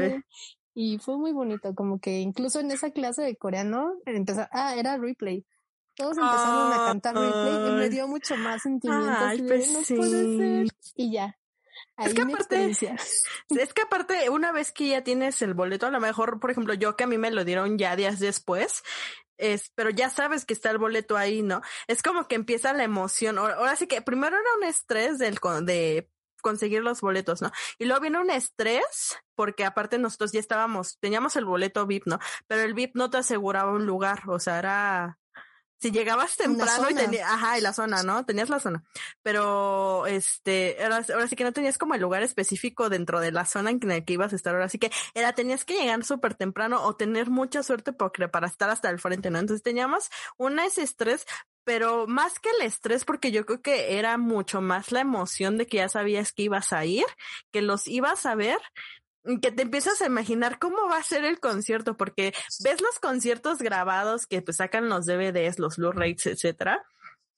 Y fue muy bonito, como que incluso en esa clase de coreano empezó, ah, era replay. Todos empezaron a cantar replay y me dio mucho más sentimiento. Ay, pues no sí. puede ser. Y ya. es que aparte, es que aparte, una vez que ya tienes el boleto, a lo mejor, por ejemplo, yo que a mí me lo dieron ya días después, es, pero ya sabes que está el boleto ahí, ¿no? Es como que empieza la emoción. Ahora, sí que primero era un estrés del, de conseguir los boletos, ¿no? Y luego viene un estrés, porque aparte nosotros ya estábamos, teníamos el boleto VIP, ¿no? Pero el VIP no te aseguraba un lugar, o sea, era si llegabas temprano y tenías, ajá, y la zona, ¿no? Tenías la zona. Pero, este, ahora, ahora sí que no tenías como el lugar específico dentro de la zona en el que ibas a estar. Ahora sí que era, tenías que llegar súper temprano o tener mucha suerte porque, para estar hasta el frente, ¿no? Entonces teníamos un ese estrés, pero más que el estrés, porque yo creo que era mucho más la emoción de que ya sabías que ibas a ir, que los ibas a ver, que te empiezas a imaginar cómo va a ser el concierto, porque ves los conciertos grabados que pues sacan los DVDs, los Blu-rays, etcétera,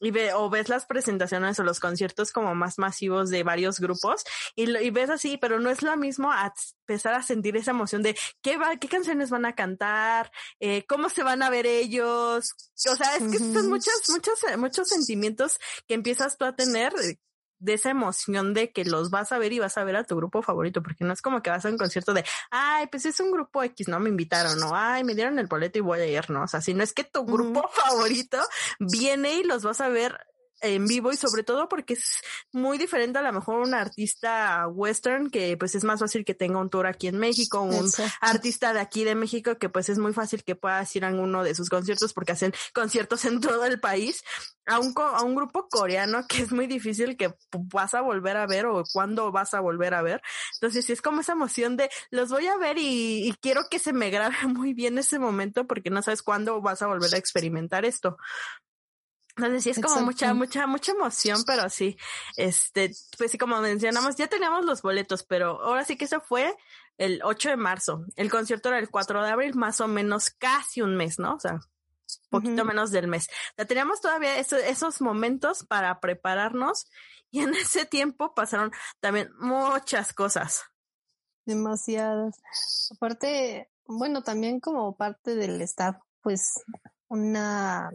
y ve, o ves las presentaciones o los conciertos como más masivos de varios grupos y, y ves así, pero no es lo mismo a empezar a sentir esa emoción de qué va, qué canciones van a cantar, eh, cómo se van a ver ellos. O sea, es que son muchos, muchos, muchos sentimientos que empiezas tú a tener eh, de esa emoción de que los vas a ver y vas a ver a tu grupo favorito, porque no es como que vas a un concierto de, ay, pues es un grupo X, no me invitaron, no, ay, me dieron el boleto y voy a ir, no, o sea, si no es que tu grupo favorito viene y los vas a ver en vivo y sobre todo porque es muy diferente a lo mejor un artista western que pues es más fácil que tenga un tour aquí en México, un artista de aquí de México que pues es muy fácil que puedas ir a uno de sus conciertos porque hacen conciertos en todo el país, a un, a un grupo coreano que es muy difícil que vas a volver a ver o cuándo vas a volver a ver. Entonces sí es como esa emoción de los voy a ver y, y quiero que se me grabe muy bien ese momento porque no sabes cuándo vas a volver a experimentar esto. Entonces sí es como mucha, mucha, mucha emoción, pero sí, este, pues sí, como mencionamos, ya teníamos los boletos, pero ahora sí que eso fue el 8 de marzo. El concierto era el 4 de abril, más o menos casi un mes, ¿no? O sea, poquito menos del mes. Ya teníamos todavía esos momentos para prepararnos y en ese tiempo pasaron también muchas cosas. Demasiadas. Aparte, bueno, también como parte del staff, pues una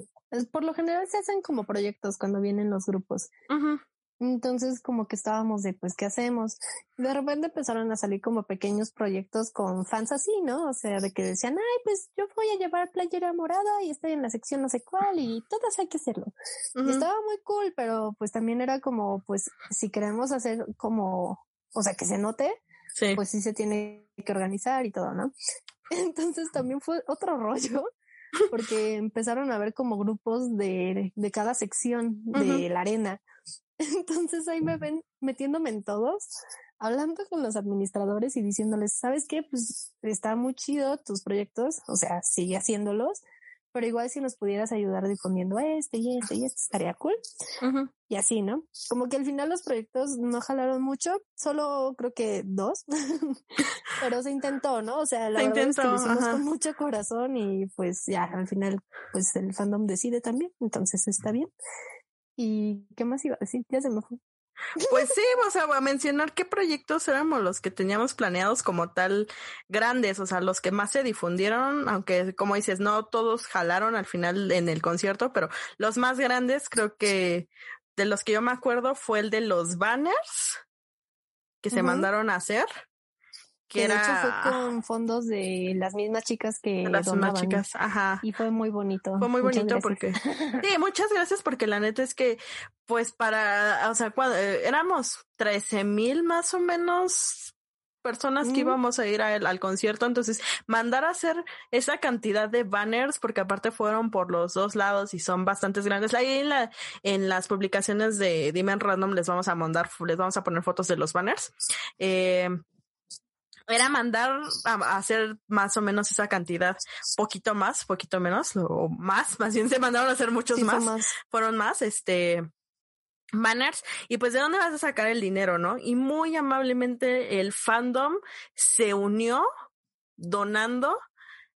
por lo general se hacen como proyectos cuando vienen los grupos. Entonces como que estábamos de pues, ¿qué hacemos? De repente empezaron a salir como pequeños proyectos con fans así, ¿no? O sea, de que decían, ay, pues yo voy a llevar playera morada y estoy en la sección no sé cuál y todas hay que hacerlo. Y estaba muy cool, pero pues también era como, pues si queremos hacer como, o sea, que se note, pues sí se tiene que organizar y todo, ¿no? Entonces también fue otro rollo porque empezaron a ver como grupos de, de cada sección de la arena. Entonces ahí me ven metiéndome en todos, hablando con los administradores y diciéndoles, ¿sabes qué? Pues está muy chido tus proyectos, o sea, sigue haciéndolos, pero igual si nos pudieras ayudar difundiendo este y este y este estaría cool. Y así, ¿no? Como que al final los proyectos no jalaron mucho, solo creo que dos, pero se intentó, ¿no? O sea, la verdad es que lo hicimos con mucho corazón y pues ya al final, pues el fandom decide también, entonces está bien. ¿Y qué más iba a decir? Ya se me fue. Pues sí, o sea, a mencionar qué proyectos éramos los que teníamos planeados como tal grandes, o sea, los que más se difundieron, aunque como dices, no todos jalaron al final en el concierto, pero los más grandes creo que de los que yo me acuerdo fue el de los banners que se mandaron a hacer que, era... de hecho fue con fondos de las mismas chicas que las mismas chicas, ajá. Y fue muy bonito. Fue muy bonito porque sí, muchas gracias porque la neta es que pues para, o sea, cuando, eh, éramos 13 mil más o menos personas que íbamos a ir al concierto, entonces mandar a hacer esa cantidad de banners, porque aparte fueron por los dos lados y son bastantes grandes. Ahí en, la, en las publicaciones de Dime Random les vamos a mandar, les vamos a poner fotos de los banners. Eh, era mandar a, hacer más o menos esa cantidad, poquito más, poquito menos, o más, más bien se mandaron a hacer muchos más, fueron más, este, banners. Y pues de dónde vas a sacar el dinero, ¿no? Y muy amablemente el fandom se unió donando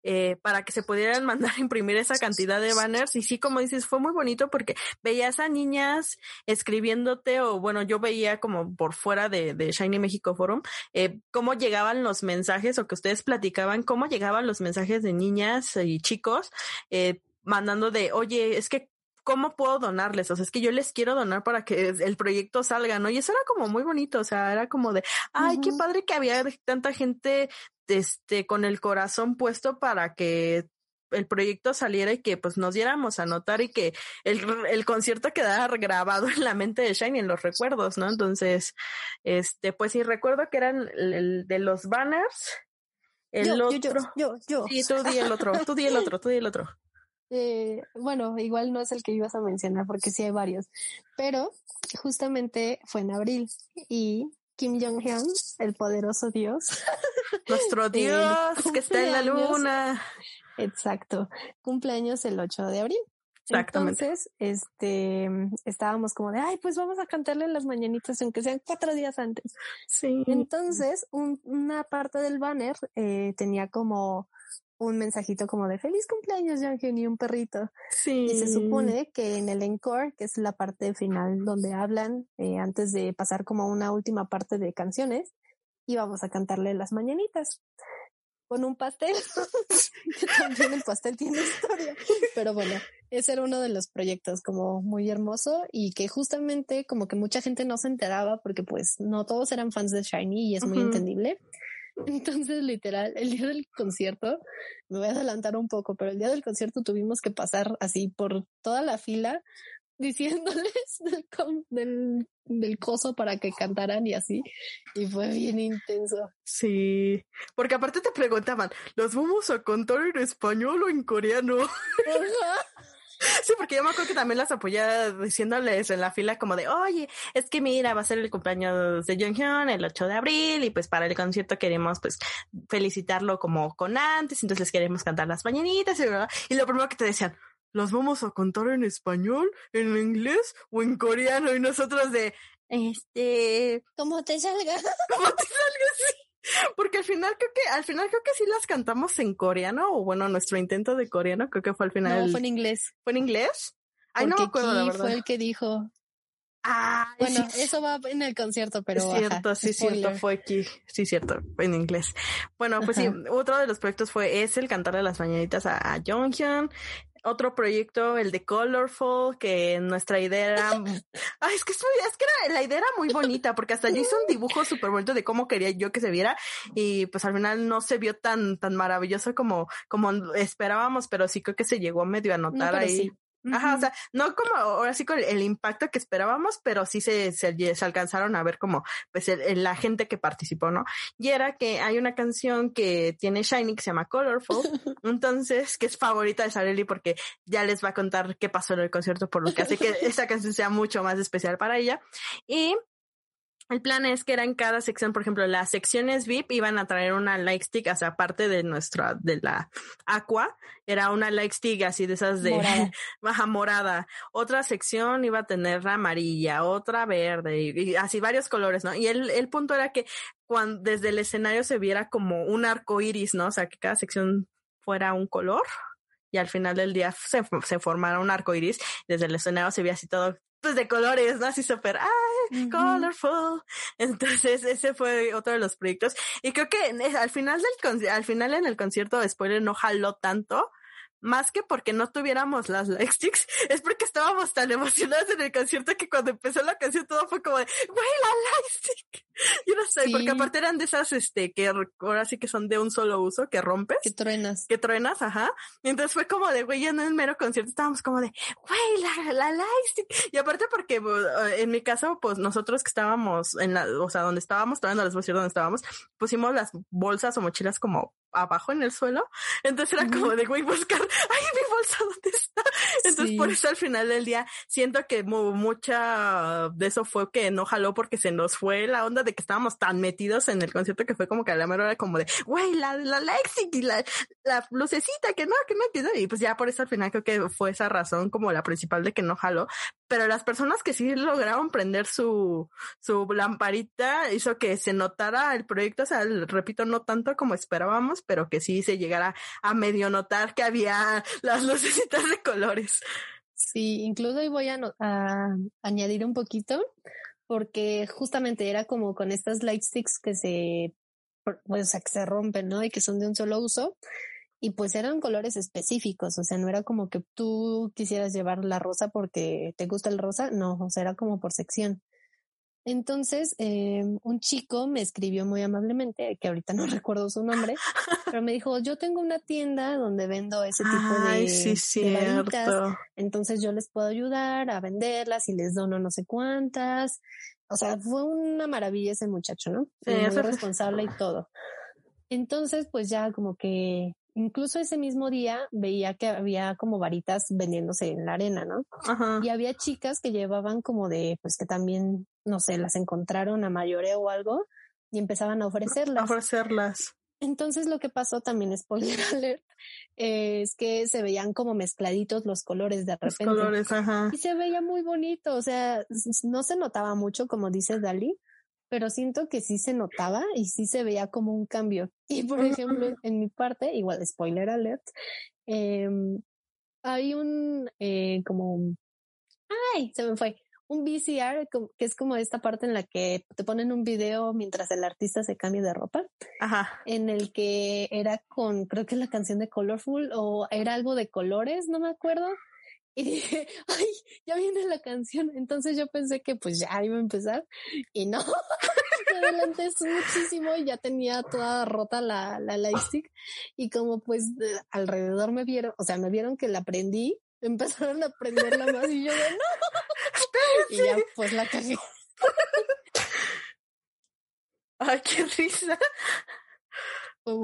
eh, para que se pudieran mandar a imprimir esa cantidad de banners. Y sí, como dices, fue muy bonito porque veías a niñas escribiéndote, o bueno, yo veía como por fuera de, de Shiny México Forum, eh, cómo llegaban los mensajes o que ustedes platicaban, cómo llegaban los mensajes de niñas y chicos, eh, mandando de, oye, es que ¿cómo puedo donarles? O sea, es que yo les quiero donar para que el proyecto salga, ¿no? Y eso era como muy bonito, o sea, era como de, ay, qué padre que había tanta gente este, con el corazón puesto para que el proyecto saliera y que pues nos diéramos a notar y que el, el concierto quedara grabado en la mente de Shiny en los recuerdos, ¿no? Entonces, este, pues sí, recuerdo que eran el, de los banners, el otro. Yo, yo, yo, Sí, tú di el otro, tú di el otro, tú di el otro. Eh, bueno, igual no es el que ibas a mencionar porque sí hay varios, pero justamente fue en abril y Kim Jong-un, el poderoso dios. Nuestro dios que está en la luna. Exacto. Cumpleaños el 8 de abril. Exactamente. Entonces, este, estábamos como de, ay, pues vamos a cantarle las mañanitas, aunque sean cuatro días antes. Sí. Entonces, una parte del banner eh, tenía como un mensajito como de feliz cumpleaños, Yang y un perrito. Sí. Y se supone que en el encore, que es la parte final donde hablan eh, antes de pasar como una última parte de canciones, íbamos a cantarle las mañanitas con un pastel. también el pastel tiene historia. Pero bueno, ese era uno de los proyectos como muy hermoso y que justamente como que mucha gente no se enteraba porque pues no todos eran fans de Shiny y es muy entendible. Entonces, literal, el día del concierto, me voy a adelantar un poco, pero el día del concierto tuvimos que pasar así por toda la fila diciéndoles del, del, coso para que cantaran y así. Y fue bien intenso. Sí, porque aparte te preguntaban, ¿los vamos a contar en español o en coreano? Sí, porque yo me acuerdo que también las apoyaba diciéndoles en la fila como de, oye, es que mira, va a ser el cumpleaños de Jonghyun el 8 de abril y pues para el concierto queremos pues felicitarlo como con antes, entonces queremos cantar las mañanitas y, y lo primero que te decían, ¿los vamos a contar en español, en inglés o en coreano? Y nosotros de, este... Como te salga. Como te salga, sí. Porque al final creo que, al final creo que sí las cantamos en coreano, o bueno, nuestro intento de coreano creo que fue al final. No, fue en inglés. ¿Fue en inglés? Ay, no me acuerdo, la verdad. fue el que dijo. Ah, bueno, eso va en el concierto, pero. Es cierto, sí, cierto, fue aquí. Sí, cierto, en inglés. Bueno, pues sí, otro de los proyectos fue ese, el cantarle las mañanitas a, a Jonghyun otro proyecto, el de Colorful, que nuestra idea era, ay, es que, es, que era, la idea era muy bonita, porque hasta yo hice un dibujo súper bonito de cómo quería yo que se viera, y pues al final no se vio tan, tan maravilloso como, como esperábamos, pero sí creo que se llegó medio a notar ahí. Ajá, o sea, no como ahora sí con el, impacto que esperábamos, pero sí se, se, se alcanzaron a ver como pues el, la gente que participó, ¿no? Y era que hay una canción que tiene Shiny que se llama Colorful, entonces, que es favorita de Sareli porque ya les va a contar qué pasó en el concierto, por lo que hace que esa canción sea mucho más especial para ella. Y el plan es que era en cada sección, por ejemplo, las secciones VIP iban a traer una light stick, o sea, aparte de nuestra, de la aqua, era una light stick así de esas de baja morada. Otra sección iba a tener amarilla, otra verde, y, así varios colores, ¿no? Y el, el punto era que cuando desde el escenario se viera como un arco iris, ¿no? O sea, que cada sección fuera un color y al final del día se, se formara un arco iris. Desde el escenario se veía así todo pues de colores, ¿no? Así súper, ay, colorful. Entonces, ese fue otro de los proyectos. Y creo que al final del, al final en el concierto, spoiler, no jaló tanto, más que porque no tuviéramos las lightsticks, es porque estábamos tan emocionados en el concierto que cuando empezó la canción todo fue como de, güey, la lightstick. Yo no sé, porque aparte eran de esas, este, que ahora sí que son de un solo uso, que rompes. Que truenas. Que truenas, ajá. Y entonces fue como de, güey, ya en el mero concierto estábamos como de, güey, la, la lightstick. Y aparte porque, pues, en mi caso, pues nosotros que estábamos en la, o sea, donde estábamos, todavía no les voy a decir dónde estábamos, pusimos las bolsas o mochilas como abajo en el suelo. Entonces era como de, güey, buscar, ay, mi bolsa, ¿dónde está? Entonces por eso al final del día siento que mucha de eso fue que no jaló porque se nos fue la onda de que estábamos tan metidos en el concierto que fue como que a la mera hora como de, güey, la, la Lexi y la, la lucecita, que no, que no, que no. Y pues ya por eso al final creo que fue esa razón como la principal de que no jaló. Pero las personas que sí lograron prender su, su lamparita hizo que se notara el proyecto, o sea, repito, no tanto como esperábamos, pero que sí se llegara a medio notar que había las lucecitas de colores. Sí, incluso hoy voy a, añadir un poquito, porque justamente era como con estas light sticks que se, pues, que se rompen, ¿no? Y que son de un solo uso. Y pues eran colores específicos, o sea, no era como que tú quisieras llevar la rosa porque te gusta el rosa, no, o sea, era como por sección. Entonces, eh, un chico me escribió muy amablemente, que ahorita no recuerdo su nombre, pero me dijo, yo tengo una tienda donde vendo ese tipo de, sí, entonces yo les puedo ayudar a venderlas y les dono no sé cuántas. O sea, fue una maravilla ese muchacho, ¿no? Sí, muy responsable y todo. Entonces, pues ya como que incluso ese mismo día veía que había como varitas vendiéndose en la arena, ¿no? Y había chicas que llevaban como de, pues que también, no sé, las encontraron a mayoreo o algo y empezaban a ofrecerlas. A ofrecerlas. Entonces lo que pasó también, spoiler alert, es que se veían como mezcladitos los colores de repente. Los colores, ajá. Y se veía muy bonito, o sea, no se notaba mucho, como dice Dali, pero siento que sí se notaba y sí se veía como un cambio. Y por ejemplo, en mi parte, igual spoiler alert, em, hay un eh, como, ay, se me fue, un VCR que es como esta parte en la que te ponen un video mientras el artista se cambia de ropa. Ajá. En el que era con, creo que la canción de Colorful o era algo de colores, no me acuerdo y dije, ay, ya viene la canción. Entonces yo pensé que pues ya iba a empezar y no, me adelanté muchísimo y ya tenía toda rota la, la lightstick y como pues alrededor me vieron, o sea, me vieron que la prendí, empezaron a prenderla más y yo de no. Y ya pues la cagué. Ay, qué risa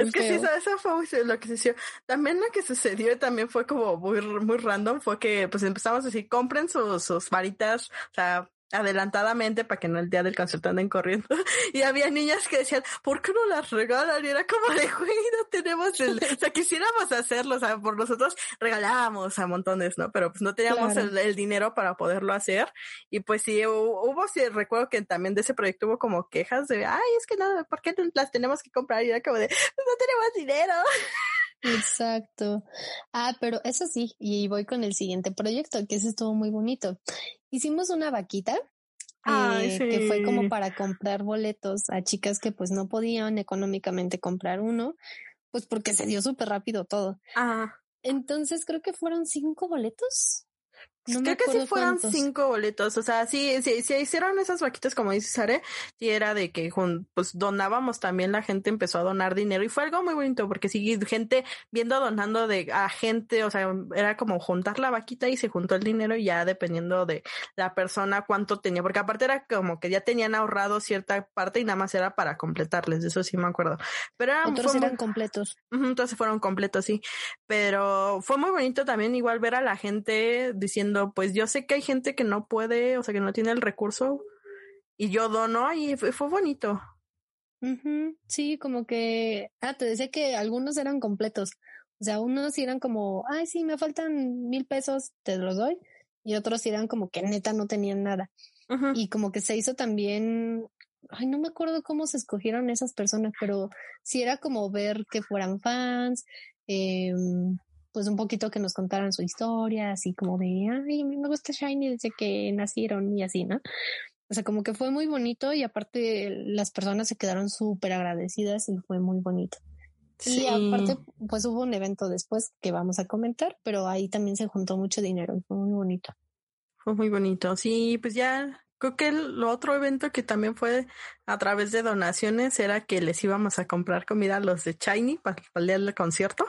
es que sí, eso fue lo que sucedió. También lo que sucedió también fue como muy, muy random, fue que pues empezamos a decir, compren sus, sus varitas, o sea, adelantadamente para que no el día del concierto anden corriendo. Y había niñas que decían, ¿por qué no las regalan? Y era como de, güey, no tenemos el, o sea, quisiéramos hacerlo, o sea, por nosotros regalábamos a montones, ¿no? Pero pues no teníamos el, dinero para poderlo hacer. Y pues sí, hubo, sí, recuerdo que también de ese proyecto hubo como quejas de, ay, es que no, ¿por qué las tenemos que comprar? Y era como de, pues no tenemos dinero. Exacto. Ah, pero eso sí, y voy con el siguiente proyecto, que ese estuvo muy bonito. Hicimos una vaquita eh, que fue como para comprar boletos a chicas que pues no podían económicamente comprar uno, pues porque se dio súper rápido todo. Ah. Entonces creo que fueron cinco boletos. No Creo que sí fueron cinco boletos. O sea, sí, sí, sí hicieron esas vaquitas, como dice Sare, y era de que pues donábamos también, la gente empezó a donar dinero y fue algo muy bonito porque sí, gente viendo donando de a gente, o sea, era como juntar la vaquita y se juntó el dinero y ya dependiendo de la persona cuánto tenía, porque aparte era como que ya tenían ahorrado cierta parte y nada más era para completarles, eso sí me acuerdo. Pero eran, Otros eran completos. entonces fueron completos, sí. Pero fue muy bonito también igual ver a la gente diciendo pues yo sé que hay gente que no puede, o sea, que no tiene el recurso y yo dono y fue, bonito. Sí, como que, ah, te decía que algunos eran completos. O sea, unos eran como, ay, sí, me faltan mil pesos, te los doy. Y otros eran como que neta no tenían nada. Y como que se hizo también, ay, no me acuerdo cómo se escogieron esas personas, pero sí era como ver que fueran fans, eh, pues un poquito que nos contaran su historia, así como de, ay, a mí me gusta Shiny desde que nacieron y así, ¿no? O sea, como que fue muy bonito y aparte las personas se quedaron súper agradecidas y fue muy bonito. Y aparte, pues hubo un evento después que vamos a comentar, pero ahí también se juntó mucho dinero y fue muy bonito. Fue muy bonito, sí, pues ya creo que el otro evento que también fue a través de donaciones era que les íbamos a comprar comida a los de Shiny para, para el concierto.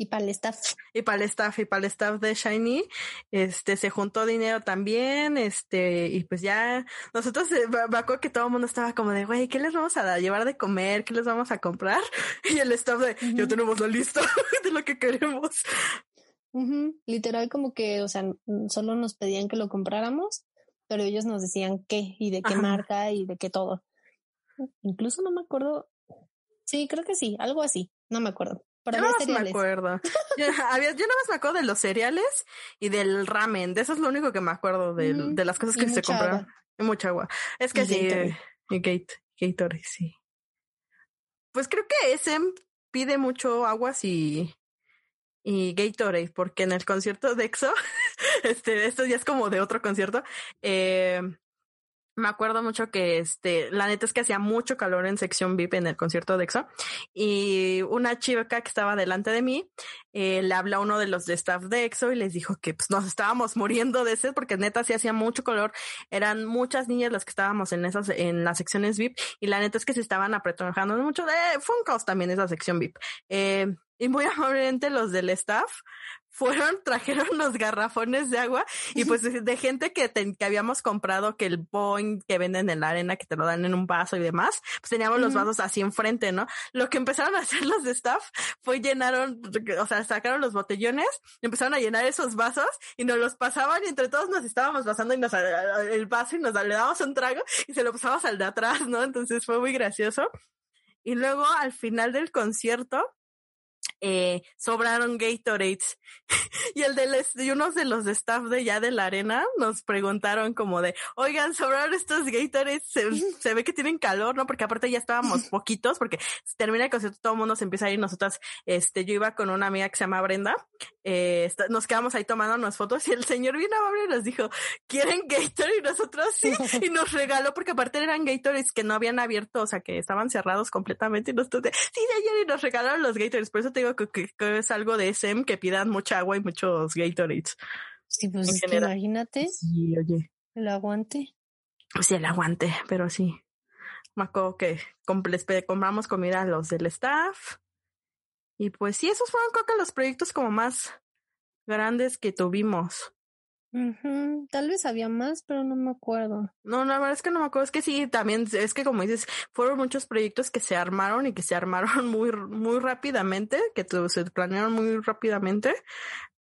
Y para el staff. Y para el staff, y para el staff de Shiny, este, se juntó dinero también, este, y pues ya, nosotros, eh, me acuerdo que todo el mundo estaba como de, güey, ¿qué les vamos a dar? llevar de comer? ¿Qué les vamos a comprar? Y el staff de, ya tenemos la lista de lo que queremos. Literal como que, o sea, solo nos pedían que lo compráramos, pero ellos nos decían qué y de qué marca y de qué todo. Incluso no me acuerdo. Sí, creo que sí, algo así, no me acuerdo yo no me acuerdo. yo, había, yo nada más me acuerdo de los cereales y del ramen. De eso es lo único que me acuerdo de, de las cosas que se compraron. Y mucha agua. Es que sí. y Gate, Gatorade, sí. Pues creo que ese pide mucho aguas y, y Gatorade, porque en el concierto de EXO, este, esto ya es como de otro concierto, eh, me acuerdo mucho que este, la neta es que hacía mucho calor en sección VIP en el concierto de EXO y una chica que estaba delante de mí eh, le habla a uno de los de staff de EXO y les dijo que pues, nos estábamos muriendo de sed porque neta sí hacía mucho calor, eran muchas niñas las que estábamos en esas, en las secciones VIP y la neta es que se estaban apretujando mucho de, fue un caos también esa sección VIP. Eh, y muy amablemente los del staff fueron, trajeron los garrafones de agua y pues de, gente que, que habíamos comprado que el Boeing que venden en la arena, que te lo dan en un vaso y demás, pues teníamos los vasos así enfrente, ¿no? Lo que empezaron a hacer los de staff fue llenaron, o sea, sacaron los botellones, empezaron a llenar esos vasos y nos los pasaban y entre todos nos estábamos pasando y nos el vaso y nos le dábamos un trago y se lo pasamos al de atrás, ¿no? Entonces fue muy gracioso. Y luego al final del concierto, eh, sobraron Gatorades. y el de y unos de los de staff de ya de la arena nos preguntaron como de, oigan, sobraron estos Gatorades, se, ve que tienen calor, ¿no? Porque aparte ya estábamos poquitos, porque termina el concierto, todo el mundo se empieza a ir, nosotras, este, yo iba con una amiga que se llama Brenda, eh, nos quedamos ahí tomando unas fotos y el señor bien amable nos dijo, ¿quieren Gatorade? Y nosotros sí, y nos regaló, porque aparte eran Gatorades que no habían abierto, o sea, que estaban cerrados completamente, y nosotros, sí, de ayer, y nos regalaron los Gatorades, por eso te digo que, es algo de SM que pidan mucha agua y muchos Gatorades. Sí, pues es que imagínate. Sí, oye. El aguante. Sí, el aguante, pero sí. Me acuerdo que compramos comida a los del staff. Y pues sí, esos fueron creo que los proyectos como más grandes que tuvimos. Tal vez había más, pero no me acuerdo. No, la verdad es que no me acuerdo. Es que sí, también es que como dices, fueron muchos proyectos que se armaron y que se armaron muy, muy rápidamente, que se planearon muy rápidamente.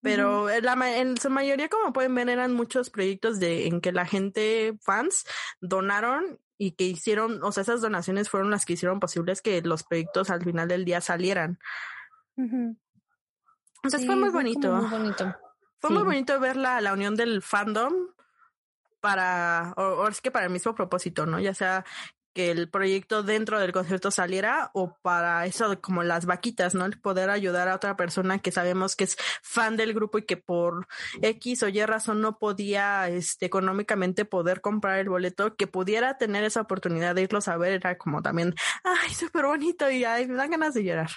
Pero en, la, en su mayoría, como pueden ver, eran muchos proyectos de en que la gente, fans, donaron y que hicieron, o sea, esas donaciones fueron las que hicieron posibles que los proyectos al final del día salieran. Entonces fue muy bonito. Muy bonito. Fue muy bonito ver la, la unión del fandom para, o, es que para el mismo propósito, ¿no? Ya sea que el proyecto dentro del concierto saliera o para eso como las vaquitas, ¿no? El poder ayudar a otra persona que sabemos que es fan del grupo y que por X o Y razón no podía este económicamente poder comprar el boleto, que pudiera tener esa oportunidad de irlos a ver, era como también, ay, súper bonito y ay, me dan ganas de llorar,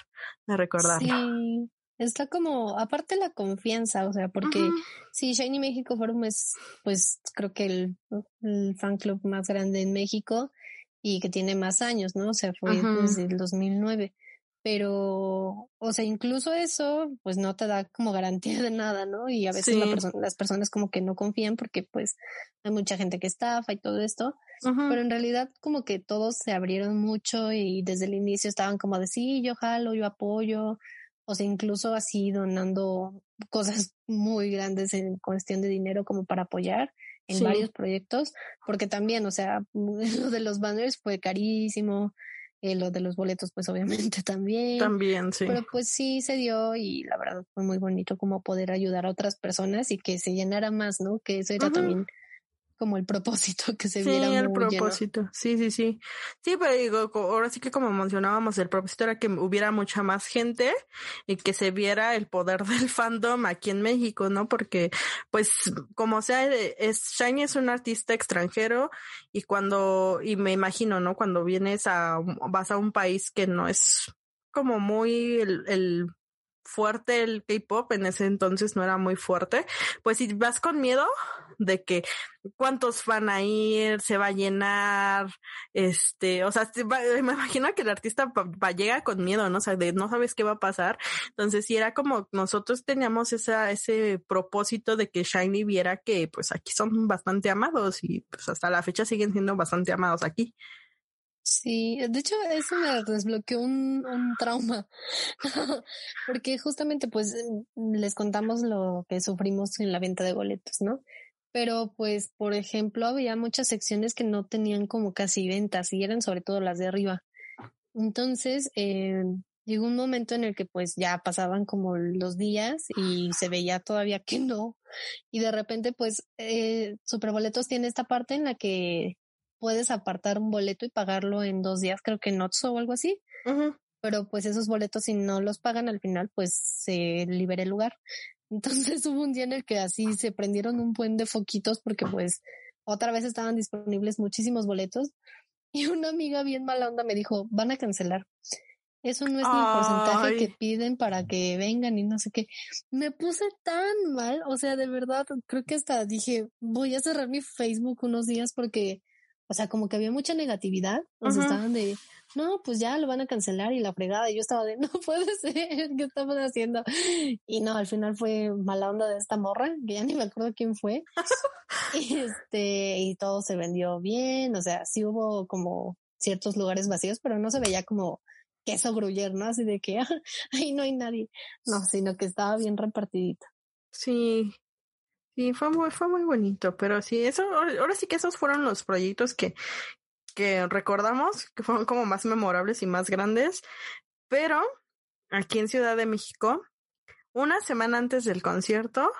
de recordarlo. Sí. Está como, aparte la confianza, o sea, porque si Shiny México Forum es, pues creo que el, el, fan club más grande en México y que tiene más años, ¿no? O sea, fue desde el 2009. Pero, o sea, incluso eso, pues no te da como garantía de nada, ¿no? Y a veces las personas como que no confían porque pues hay mucha gente que estafa y todo esto. Pero en realidad como que todos se abrieron mucho y desde el inicio estaban como de sí, yo jalo, yo apoyo o sea, incluso así donando cosas muy grandes en cuestión de dinero como para apoyar en varios proyectos, porque también, o sea, lo de los banners fue carísimo, eh, lo de los boletos pues obviamente también. También, sí. Pero pues sí se dio y la verdad fue muy bonito como poder ayudar a otras personas y que se llenara más, ¿no? Que eso era también como el propósito que se viera. Sí, el propósito. Sí, sí, sí. Sí, pero digo, ahora sí que como mencionábamos, el propósito era que hubiera mucha más gente y que se viera el poder del fandom aquí en México, ¿no? Porque, pues, como sea, eh, es, Shiny es un artista extranjero y cuando, y me imagino, ¿no? Cuando vienes a, vas a un país que no es como muy el, el fuerte el K-pop, en ese entonces no era muy fuerte, pues si vas con miedo de que cuántos van a ir, se va a llenar, este, o sea, me imagino que el artista va, llega con miedo, ¿no? O sea, de no sabes qué va a pasar. Entonces, si era como nosotros teníamos esa, ese propósito de que Shiny viera que pues aquí son bastante amados y pues hasta la fecha siguen siendo bastante amados aquí. Sí, de hecho eso me desbloqueó un, un trauma, porque justamente pues les contamos lo que sufrimos en la venta de boletos, ¿no? Pero pues, por ejemplo, había muchas secciones que no tenían como casi ventas y eran sobre todo las de arriba. Entonces, eh, llegó un momento en el que pues ya pasaban como los días y se veía todavía que no. Y de repente pues eh, Superboletos tiene esta parte en la que puedes apartar un boleto y pagarlo en dos días, creo que en Otso o algo así. Pero pues esos boletos, si no los pagan al final, pues se libera el lugar. Entonces hubo un día en el que así se prendieron un buen de foquitos porque pues otra vez estaban disponibles muchísimos boletos y una amiga bien mala onda me dijo, van a cancelar. Eso no es ni el porcentaje que piden para que vengan y no sé qué. Me puse tan mal, o sea, de verdad, creo que hasta dije, voy a cerrar mi Facebook unos días porque o sea, como que había mucha negatividad, o sea, estaban de, no, pues ya lo van a cancelar y la fregada, y yo estaba de, no puede ser, ¿qué estamos haciendo? Y no, al final fue mala onda de esta morra, que ya ni me acuerdo quién fue, y este, y todo se vendió bien, o sea, sí hubo como ciertos lugares vacíos, pero no se veía como queso gruyer, ¿no? Así de que ahí no hay nadie, no, sino que estaba bien repartidito. Sí, Sí, fue muy, fue muy bonito, pero sí, eso, ahora sí que esos fueron los proyectos que, que recordamos, que fueron como más memorables y más grandes, pero aquí en Ciudad de México, una semana antes del concierto,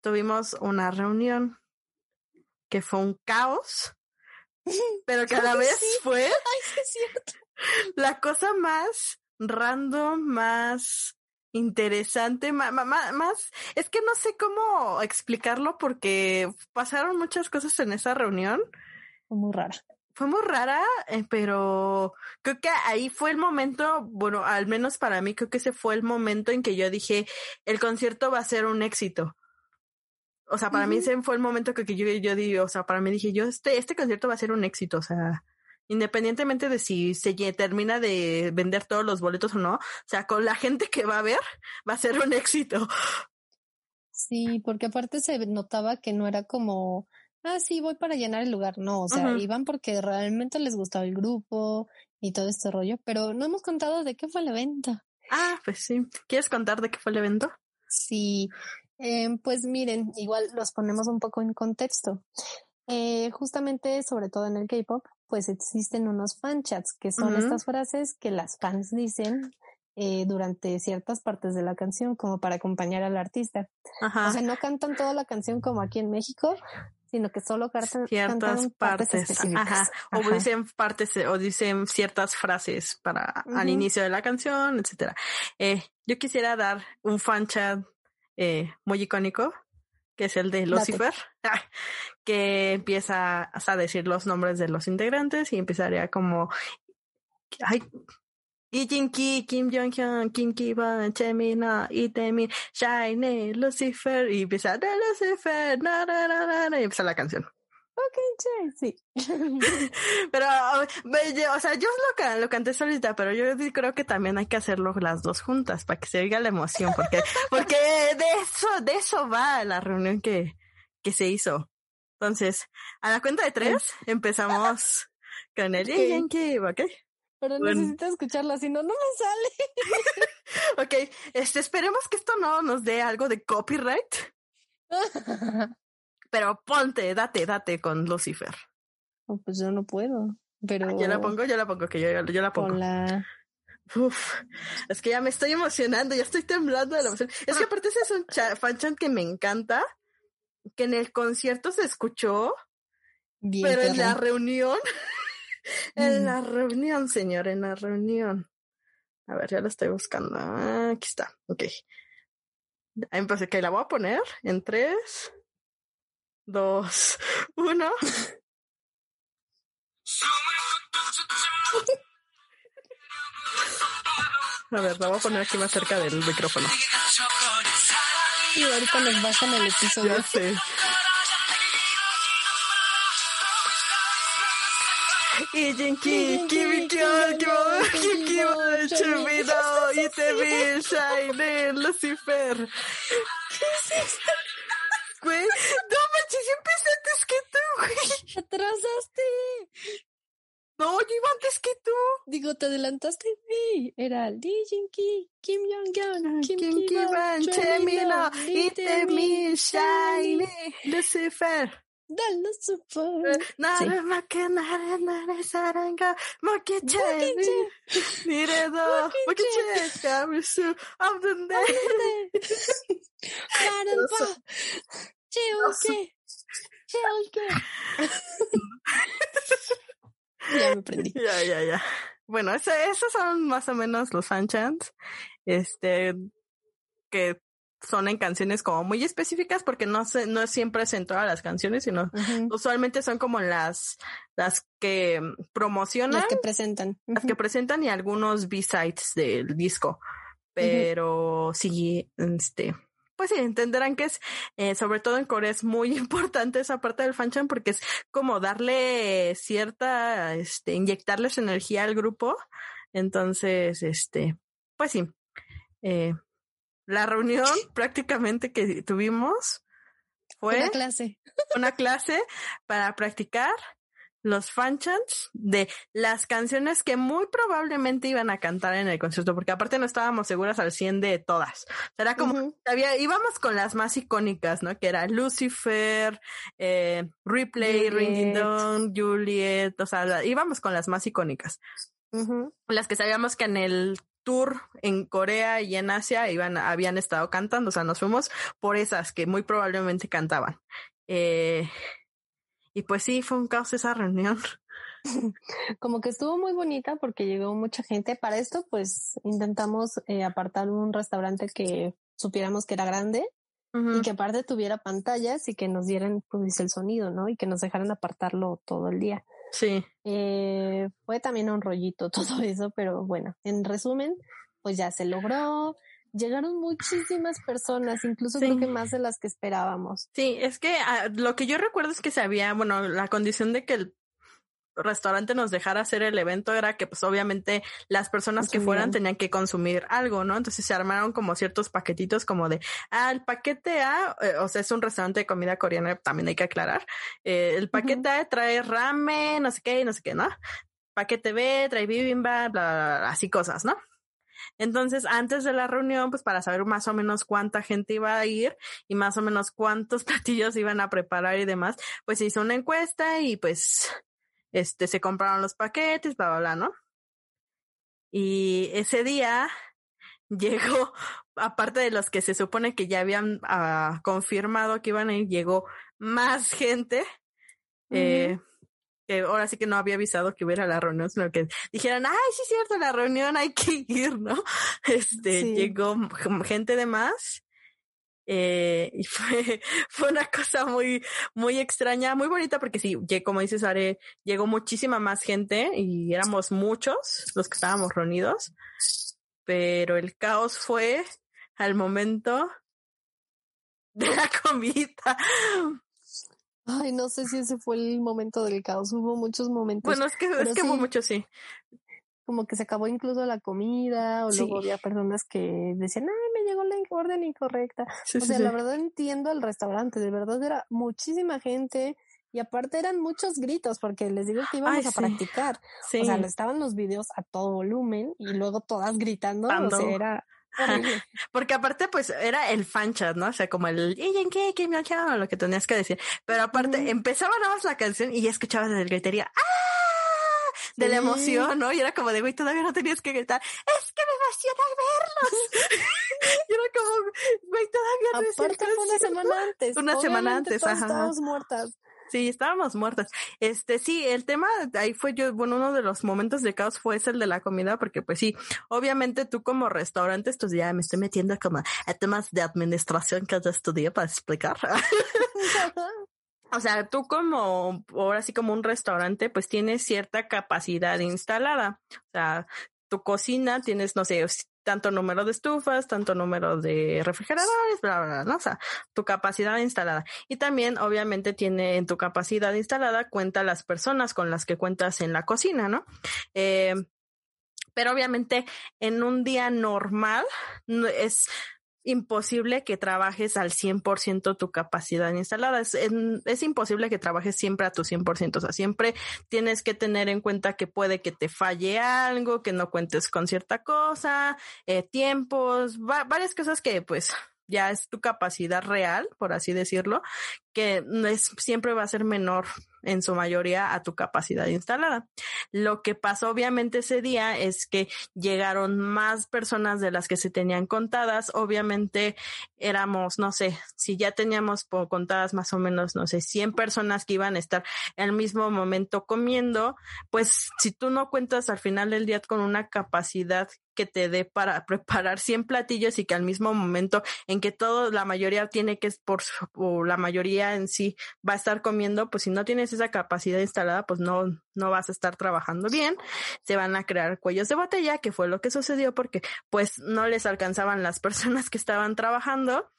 tuvimos una reunión que fue un caos, pero que a la vez fue la cosa más random, más interesante, más, más, es que no sé cómo explicarlo porque pasaron muchas cosas en esa reunión. Fue muy rara. Fue muy rara, eh, pero creo que ahí fue el momento, bueno, al menos para mí creo que ese fue el momento en que yo dije, el concierto va a ser un éxito. O sea, para mí ese fue el momento que, yo, yo digo, o sea, para mí dije, yo, este, este concierto va a ser un éxito, o sea, independientemente de si se termina de vender todos los boletos o no, o sea, con la gente que va a ver, va a ser un éxito. Sí, porque aparte se notaba que no era como, ah, sí, voy para llenar el lugar. No, o sea, iban porque realmente les gustaba el grupo y todo este rollo, pero no hemos contado de qué fue el evento. Ah, pues sí. ¿Quieres contar de qué fue el evento? Sí, eh, pues miren, igual los ponemos un poco en contexto. Eh, justamente, sobre todo en el K-pop, pues existen unos fan chats, que son estas frases que las fans dicen eh, durante ciertas partes de la canción, como para acompañar al artista. O sea, no cantan toda la canción como aquí en México, sino que solo cantan ciertas partes, ajá, o dicen partes o dicen ciertas frases para al inicio de la canción, etcétera. Eh, yo quisiera dar un fan chat eh, muy icónico, que es el de Lucifer, que empieza a decir los nombres de los integrantes y empezaría como, ay, Ki, Kim Jong-hyun, Kim Ki-ban, Chemina, Itemin, Shine, Lucifer, y empieza de Lucifer, na, na, na, na, y empieza la canción. Ok, che, sí. pero, o sea, yo lo, lo canté solita, pero yo creo que también hay que hacerlo las dos juntas para que se oiga la emoción, porque, porque de eso, de eso va la reunión que, que se hizo. Entonces, a la cuenta de tres, empezamos con el okay. ¿ok? Pero necesito escucharla, si no, no me sale. ok, este, esperemos que esto no nos dé algo de copyright. Pero ponte, date, date con Lucifer. pues yo no puedo. Pero. yo la pongo, yo la pongo, que yo, yo la pongo. Uf, es que ya me estoy emocionando, ya estoy temblando de la emoción. Es que aparte ese es un fan chant que me encanta, que en el concierto se escuchó, pero en la reunión en mm. la reunión, señor, en la reunión. A ver, ya la estoy buscando. Ah, aquí está. Ok. Entonces, que la voy a poner en tres, dos, uno. A ver, la voy a poner aquí más cerca del micrófono. Y ahorita nos bajan el episodio. Ya sé. 이진키 김이겨 김기와 주미도 이태민 샤이네 Lucifer Güey, no manches, yo empecé antes que tú, güey. Atrasaste. No, yo iba antes que tú. Digo, te adelantaste. Era Lee djinki Kim Jong-un, ah, Kim, Kim Ki-ban, Itemi, Shiny, Lucifer. Lucifer. Que nare nare saranga, Kamisu, ya me prendí. Ya, ya, ya. Bueno, ese, esos son más o menos los fanchants. Este, que son en canciones como muy específicas porque no se, no siempre es en todas las canciones, sino usualmente son como las, las que promocionan. Las que presentan. Las que presentan y algunos B-sides del disco. Pero uh sí, este, pues sí, entenderán que es, eh, sobre todo en Corea es muy importante esa parte del fanchan porque es como darle cierta, este, inyectarles energía al grupo. Entonces, este, pues sí, eh, la reunión prácticamente que tuvimos fue una clase. Una clase para practicar los fanchants de las canciones que muy probablemente iban a cantar en el concierto, porque aparte no estábamos seguras al 100 de todas. Era como, había, íbamos con las más icónicas, ¿no? Que era Lucifer, eh, Replay, Ringing Down, Juliet, o sea, íbamos con las más icónicas. Las que sabíamos que en el tour en Corea y en Asia iban, habían estado cantando, o sea, nos fuimos por esas que muy probablemente cantaban. Eh, y pues sí, fue un caos esa reunión. Como que estuvo muy bonita porque llegó mucha gente. Para esto, pues intentamos eh, apartar un restaurante que supiéramos que era grande y que aparte tuviera pantallas y que nos dieran pues el sonido, ¿no? Y que nos dejaran apartarlo todo el día. Sí. Eh, fue también un rollito todo eso, pero bueno, en resumen, pues ya se logró. Llegaron muchísimas personas, incluso creo que más de las que esperábamos. Sí, es que ah, lo que yo recuerdo es que se había, bueno, la condición de que el restaurante nos dejara hacer el evento era que pues obviamente las personas que fueran tenían que consumir algo, ¿no? Entonces se armaron como ciertos paquetitos como de, ah, el paquete A, eh, o sea, es un restaurante de comida coreana, también hay que aclarar, eh, el paquete A trae ramen, no sé qué, no sé qué, ¿no? Paquete B trae bibimbap, bla, bla, bla, así cosas, ¿no? Entonces, antes de la reunión, pues para saber más o menos cuánta gente iba a ir y más o menos cuántos platillos iban a preparar y demás, pues se hizo una encuesta y pues este, se compraron los paquetes, bla, bla, bla, ¿no? Y ese día llegó, aparte de los que se supone que ya habían ah, confirmado que iban a ir, llegó más gente. Eh, que ahora sí que no había avisado que hubiera la reunión, sino que dijeran, ay, sí es cierto, la reunión hay que ir, ¿no? Este, llegó gente de más. Eh, y fue, fue una cosa muy, muy extraña, muy bonita, porque sí, como dices, Are, llegó muchísima más gente y éramos muchos los que estábamos reunidos, pero el caos fue al momento de la comida. Ay, no sé si ese fue el momento del caos. Hubo muchos momentos. Bueno, es que, es que hubo muchos, sí. Como que se acabó incluso la comida, o luego había personas que decían, ay, me llegó la orden incorrecta. o sea, la verdad entiendo el restaurante, de verdad era muchísima gente. Y aparte eran muchos gritos, porque les digo que íbamos a practicar. O sea, estaban los videos a todo volumen y luego todas gritando. O sea, era, Porque aparte, pues, era el fan chat, ¿no? O sea, como el ¿y en qué? ¿Qué me Lo que tenías que decir. Pero aparte, empezaba nada más la canción y ya escuchabas desde el gritería ¡Ah! De la emoción, ¿no? Y era como de, güey, todavía no tenías que gritar. Es que me emociona verlos. y era como, güey, todavía no Aparte, fue una semana antes. Una semana antes, ajá. Estábamos muertas. Sí, estábamos muertas. Este, sí, el tema ahí fue yo, bueno, uno de los momentos de caos fue el de la comida, porque pues sí, obviamente tú como restaurante, pues ya me estoy metiendo como a temas de administración que ya estudié para explicar. o sea, tú como, ahora sí como un restaurante, pues tienes cierta capacidad instalada. O sea, tu cocina tienes, no sé, tanto número de estufas, tanto número de refrigeradores, bla, bla, bla, o sea, tu capacidad instalada. Y también, obviamente, tiene en tu capacidad instalada cuenta las personas con las que cuentas en la cocina, ¿no? Eh, pero obviamente en un día normal es imposible que trabajes al 100% tu capacidad instalada. Es, es, imposible que trabajes siempre a tu 100%. O sea, siempre tienes que tener en cuenta que puede que te falle algo, que no cuentes con cierta cosa, eh, tiempos, varias cosas que pues ya es tu capacidad real, por así decirlo, que es, siempre va a ser menor en su mayoría a tu capacidad instalada. Lo que pasó obviamente ese día es que llegaron más personas de las que se tenían contadas. Obviamente éramos, no sé, si ya teníamos contadas más o menos, no sé, 100 personas que iban a estar al mismo momento comiendo, pues si tú no cuentas al final del día con una capacidad que te dé para preparar 100 platillos y que al mismo momento en que todo, la mayoría tiene que, por, la mayoría en sí va a estar comiendo, pues si no tienes esa capacidad instalada, pues no, no vas a estar trabajando bien. Se van a crear cuellos de botella, que fue lo que sucedió porque pues no les alcanzaban las personas que estaban trabajando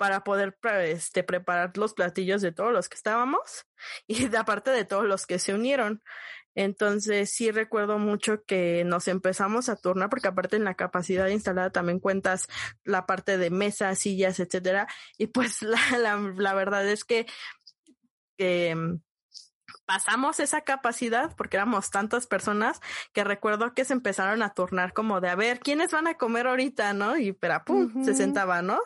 para poder este, preparar los platillos de todos los que estábamos y de aparte de todos los que se unieron. Entonces sí recuerdo mucho que nos empezamos a turnar porque aparte en la capacidad instalada también cuentas la parte de mesas, sillas, etcétera. Y pues la, la, verdad es que, que pasamos esa capacidad porque éramos tantas personas que recuerdo que se empezaron a turnar como de a ver quiénes van a comer ahorita, ¿no? Y pero pum, se sentaba, ¿no?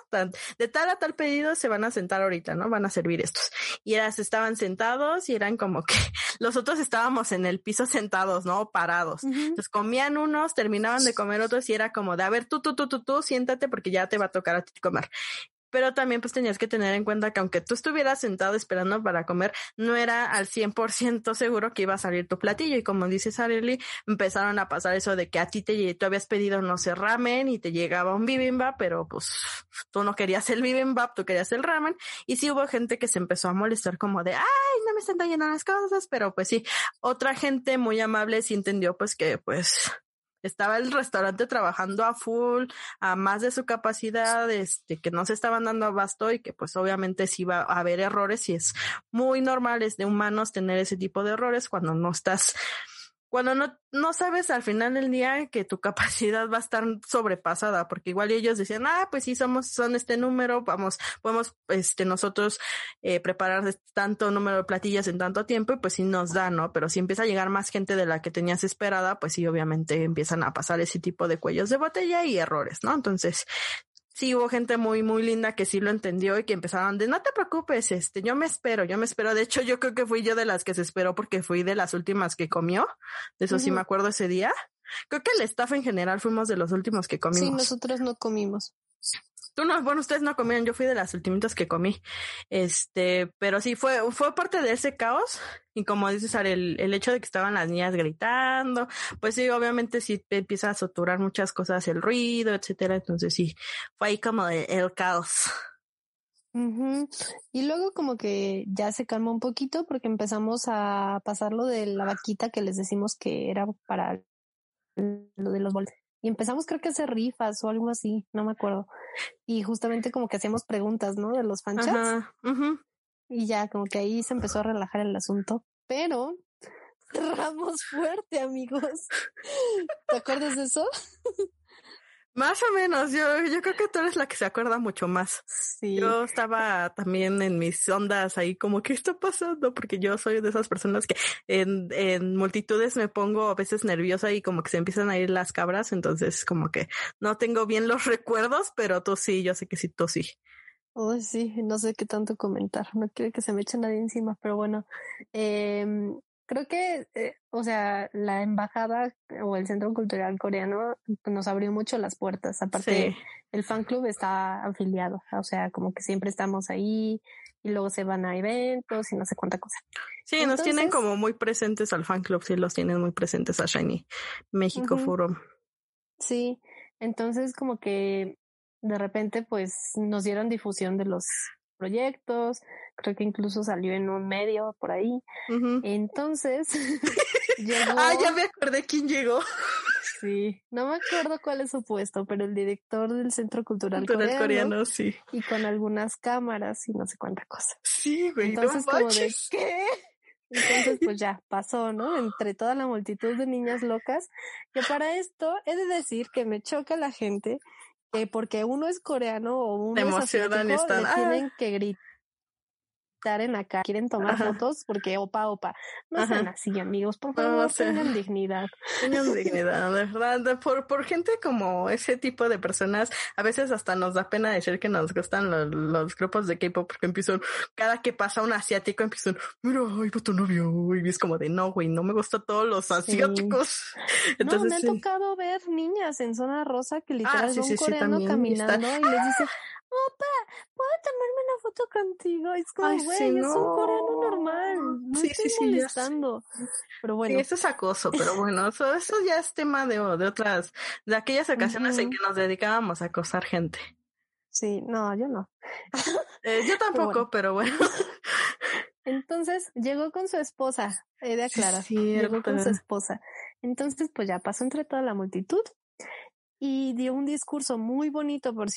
De tal a tal pedido se van a sentar ahorita, ¿no? Van a servir estos. Y eras, estaban sentados y eran como que los otros estábamos en el piso sentados, ¿no? Parados. Entonces comían unos, terminaban de comer otros y era como de a ver tú, tú, tú, tú, tú, siéntate porque ya te va a tocar a ti comer pero también pues tenías que tener en cuenta que aunque tú estuvieras sentado esperando para comer, no era al 100% seguro que iba a salir tu platillo. Y como dices, Arely, empezaron a pasar eso de que a ti te, tú habías pedido, no sé, ramen y te llegaba un bibimbap, pero pues tú no querías el bibimbap, tú querías el ramen. Y sí hubo gente que se empezó a molestar como de, ay, no me están trayendo las cosas, pero pues sí, otra gente muy amable sí entendió pues que pues estaba el restaurante trabajando a full, a más de su capacidad, este, que no se estaban dando abasto y que pues obviamente sí va a haber errores y es muy normal, es de humanos tener ese tipo de errores cuando no estás cuando no, no sabes al final del día que tu capacidad va a estar sobrepasada, porque igual ellos decían, ah, pues sí, somos, son este número, vamos, podemos, este, nosotros, eh, preparar tanto número de platillas en tanto tiempo, y pues sí nos da, ¿no? Pero si empieza a llegar más gente de la que tenías esperada, pues sí, obviamente empiezan a pasar ese tipo de cuellos de botella y errores, ¿no? Entonces, sí hubo gente muy, muy linda que sí lo entendió y que empezaron de no te preocupes, este, yo me espero, yo me espero. De hecho, yo creo que fui yo de las que se esperó porque fui de las últimas que comió. De eso sí me acuerdo ese día. Creo que el staff en general fuimos de los últimos que comimos. Sí, nosotros no comimos. Tú no, bueno, ustedes no comieron, yo fui de las ultimitas que comí. Este, pero sí fue, fue parte de ese caos. Y como dices, el, el hecho de que estaban las niñas gritando, pues sí, obviamente sí te empieza a saturar muchas cosas, el ruido, etcétera. Entonces sí, fue ahí como el, caos. Y luego como que ya se calmó un poquito porque empezamos a pasar lo de la vaquita que les decimos que era para lo de los bolsos y empezamos creo que a hacer rifas o algo así, no me acuerdo. Y justamente como que hacíamos preguntas, ¿no? De los fanchats. Y ya como que ahí se empezó a relajar el asunto, pero cerramos fuerte, amigos. ¿Te acuerdas de eso? Más o menos, yo, yo creo que tú eres la que se acuerda mucho más. Sí. Yo estaba también en mis ondas ahí como, ¿qué está pasando? Porque yo soy de esas personas que en, en multitudes me pongo a veces nerviosa y como que se empiezan a ir las cabras, entonces como que no tengo bien los recuerdos, pero tú sí, yo sé que sí, tú sí. Oh, sí, no sé qué tanto comentar, no quiero que se me eche nadie encima, pero bueno, eh, creo que, eh, o sea, la embajada o el Centro Cultural Coreano nos abrió mucho las puertas. Aparte, el fan club está afiliado, o sea, como que siempre estamos ahí y luego se van a eventos y no sé cuánta cosa. Sí, nos tienen como muy presentes al fan club, sí, los tienen muy presentes a Shiny México Forum. Sí, entonces como que de repente pues nos dieron difusión de los proyectos, creo que incluso salió en un medio por ahí. Entonces, Ah, ya me acordé quién llegó. Sí, no me acuerdo cuál es su puesto, pero el director del Centro Cultural, coreano, sí. Y con algunas cámaras y no sé cuánta cosa. Sí, güey. Entonces, como de qué? Entonces, pues ya pasó, ¿no? Entre toda la multitud de niñas locas. Que para esto he de decir que me choca la gente porque uno es coreano o uno es asiático, le tienen que gritar en acá, quieren tomar fotos porque opa, opa. No sean así, amigos, por favor, tengan dignidad. Tengan dignidad, de verdad. Por, por gente como ese tipo de personas, a veces hasta nos da pena decir que nos gustan los, grupos de K-pop porque empiezan, cada que pasa un asiático empiezan, mira, ay, tu novio, y es como de no, güey, no me gustan todos los asiáticos. Entonces, no, me ha tocado ver niñas en zona rosa que literal ah, son coreanos caminando y les dicen, opa, ¿puedo tomarme una foto contigo? Es como, güey, es un coreano normal. No sí, estoy sí, molestando. Pero bueno. Sí, eso es acoso, pero bueno, eso, eso ya es tema de, de otras, de aquellas ocasiones en que nos dedicábamos a acosar gente. Sí, no, yo no. Eh, yo tampoco, pero bueno. Entonces llegó con su esposa, he de aclarar. Sí, llegó con su esposa. Entonces, pues ya pasó entre toda la multitud y dio un discurso muy bonito, por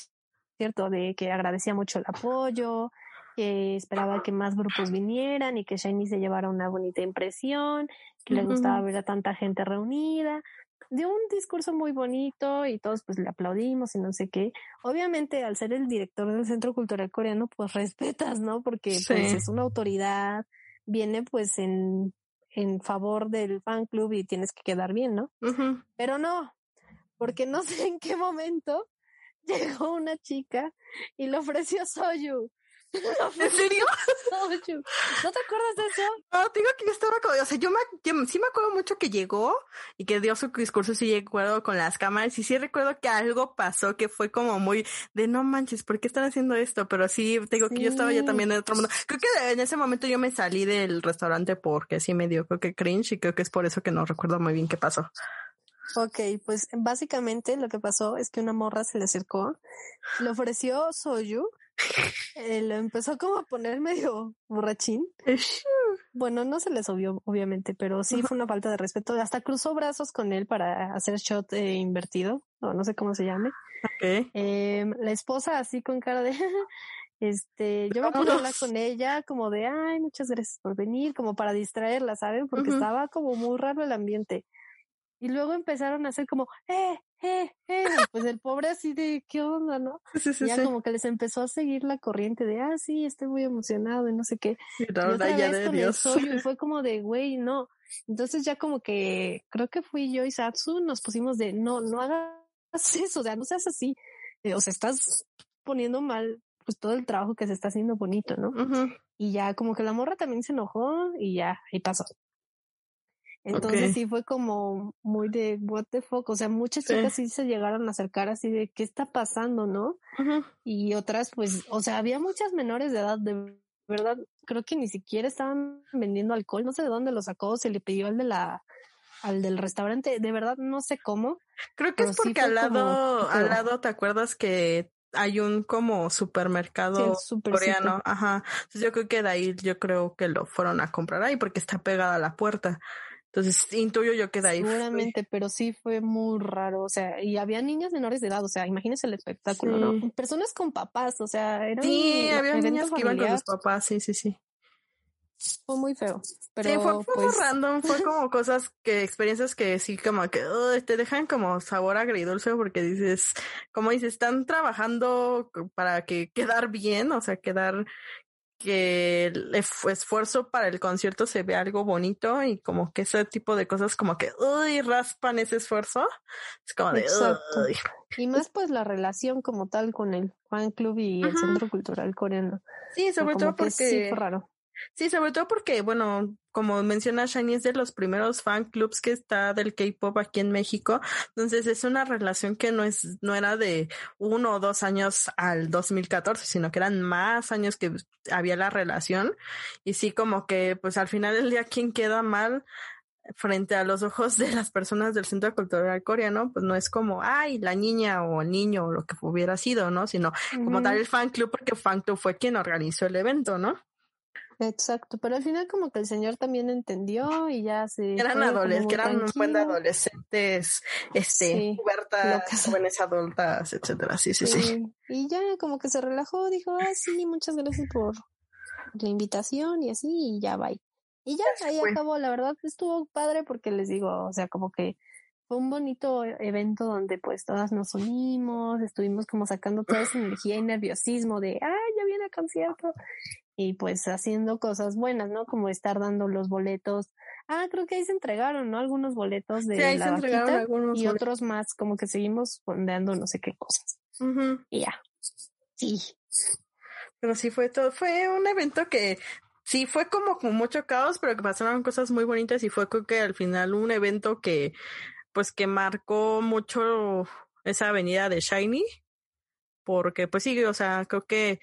¿cierto? De que agradecía mucho el apoyo, que esperaba que más grupos vinieran y que Shiny se llevara una bonita impresión, que le gustaba ver a tanta gente reunida. Dio un discurso muy bonito y todos pues le aplaudimos y no sé qué. Obviamente al ser el director del Centro Cultural Coreano pues respetas, ¿no? Porque pues es una autoridad, viene pues en, en favor del fan club y tienes que quedar bien, ¿no? Pero no, porque no sé en qué momento llegó una chica y le ofreció Soyu. ¿En serio? ¿No te acuerdas de eso? No, digo que yo estaba o sea, yo, me, sí me acuerdo mucho que llegó y que dio su discurso, sí recuerdo con las cámaras y sí recuerdo que algo pasó que fue como muy de no manches, ¿por qué están haciendo esto? Pero sí, digo que yo estaba ya también en otro mundo. Creo que en ese momento yo me salí del restaurante porque sí me dio creo que cringe y creo que es por eso que no recuerdo muy bien qué pasó. Ok, pues básicamente lo que pasó es que una morra se le acercó, le ofreció soyu, eh, lo empezó como a poner medio borrachín. Bueno, no se le subió, obviamente, pero sí fue una falta de respeto. Hasta cruzó brazos con él para hacer shot eh, invertido, o no sé cómo se llame. Okay. Eh, la esposa así con cara de, este, yo me puse a hablar con ella como de, ay, muchas gracias por venir, como para distraerla, ¿saben? Porque estaba como muy raro el ambiente. Y luego empezaron a hacer como, eh, eh, eh. pues el pobre así de, ¿qué onda, no? Sí, sí, ya como que les empezó a seguir la corriente de, ah, sí, estoy muy emocionado y no sé qué. Y, otra vez con el soyo, y fue como de, güey, no. Entonces ya como que creo que fui yo y Satsu, nos pusimos de, no, no hagas eso, o sea, no seas así. Eh, o sea, estás poniendo mal pues todo el trabajo que se está haciendo bonito, ¿no? Y ya como que la morra también se enojó y ya, ahí pasó. Entonces sí fue como muy de what the fuck, o sea, muchas chicas sí se llegaron a acercar así de qué está pasando, ¿no? Y otras pues, o sea, había muchas menores de edad, de verdad, creo que ni siquiera estaban vendiendo alcohol, no sé de dónde lo sacó, se le pidió al de la al del restaurante, de verdad no sé cómo. Creo que es porque al lado, al lado, ¿te acuerdas que hay un como supermercado coreano, ajá. Entonces yo creo que de ahí yo creo que lo fueron a comprar ahí porque está pegada a la puerta. Entonces intuyo yo que de ahí. Seguramente, pero sí fue muy raro. O sea, y había niñas menores de edad. O sea, imagínense el espectáculo, ¿no? Personas con papás, o sea, era Sí, había niñas que iban con los papás, sí, sí, sí. Fue muy feo. Pero, sí, fue, fue pues... random, fue como cosas que, experiencias que sí, como que te dejan como sabor agridulce porque dices, como dices, están trabajando para que quedar bien, o sea, quedar, que el esfuerzo para el concierto se vea algo bonito y como que ese tipo de cosas como que uy, raspan ese esfuerzo. Es como de Uy. Y más pues la relación como tal con el fan club y el centro cultural coreano. Sí, sobre todo porque sí fue raro. Sí, sobre todo porque, bueno, como menciona Shiny, es de los primeros fan clubs que está del K-pop aquí en México. Entonces es una relación que no es, no era de uno o dos años al 2014, sino que eran más años que había la relación. Y sí, como que, pues al final del día, quien queda mal frente a los ojos de las personas del Centro Cultural Coreano, pues no es como, ay, la niña o el niño o lo que hubiera sido, ¿no? Sino como tal el fan club, porque fan club fue quien organizó el evento, ¿no? Exacto, pero al final como que el señor también entendió y ya se... Eran adolescentes, que eran un buen de adolescentes, este, sí, jóvenes adultas, etcétera, sí, sí, sí, Y ya como que se relajó, dijo, ah, sí, muchas gracias por la invitación y así, y ya va. Y ya, ahí acabó, la verdad estuvo padre porque les digo, o sea, como que fue un bonito evento donde pues todas nos unimos, estuvimos como sacando toda esa energía y nerviosismo de, ah, ya viene el concierto y pues haciendo cosas buenas, ¿no? Como estar dando los boletos. Ah, creo que ahí se entregaron, ¿no? Algunos boletos de sí, la se algunos y otros más, como que seguimos fondeando no sé qué cosas. Y ya. Sí. Pero sí fue todo, fue un evento que sí fue como con mucho caos, pero que pasaron cosas muy bonitas y fue creo que al final un evento que pues que marcó mucho esa avenida de Shiny porque pues sí, o sea, creo que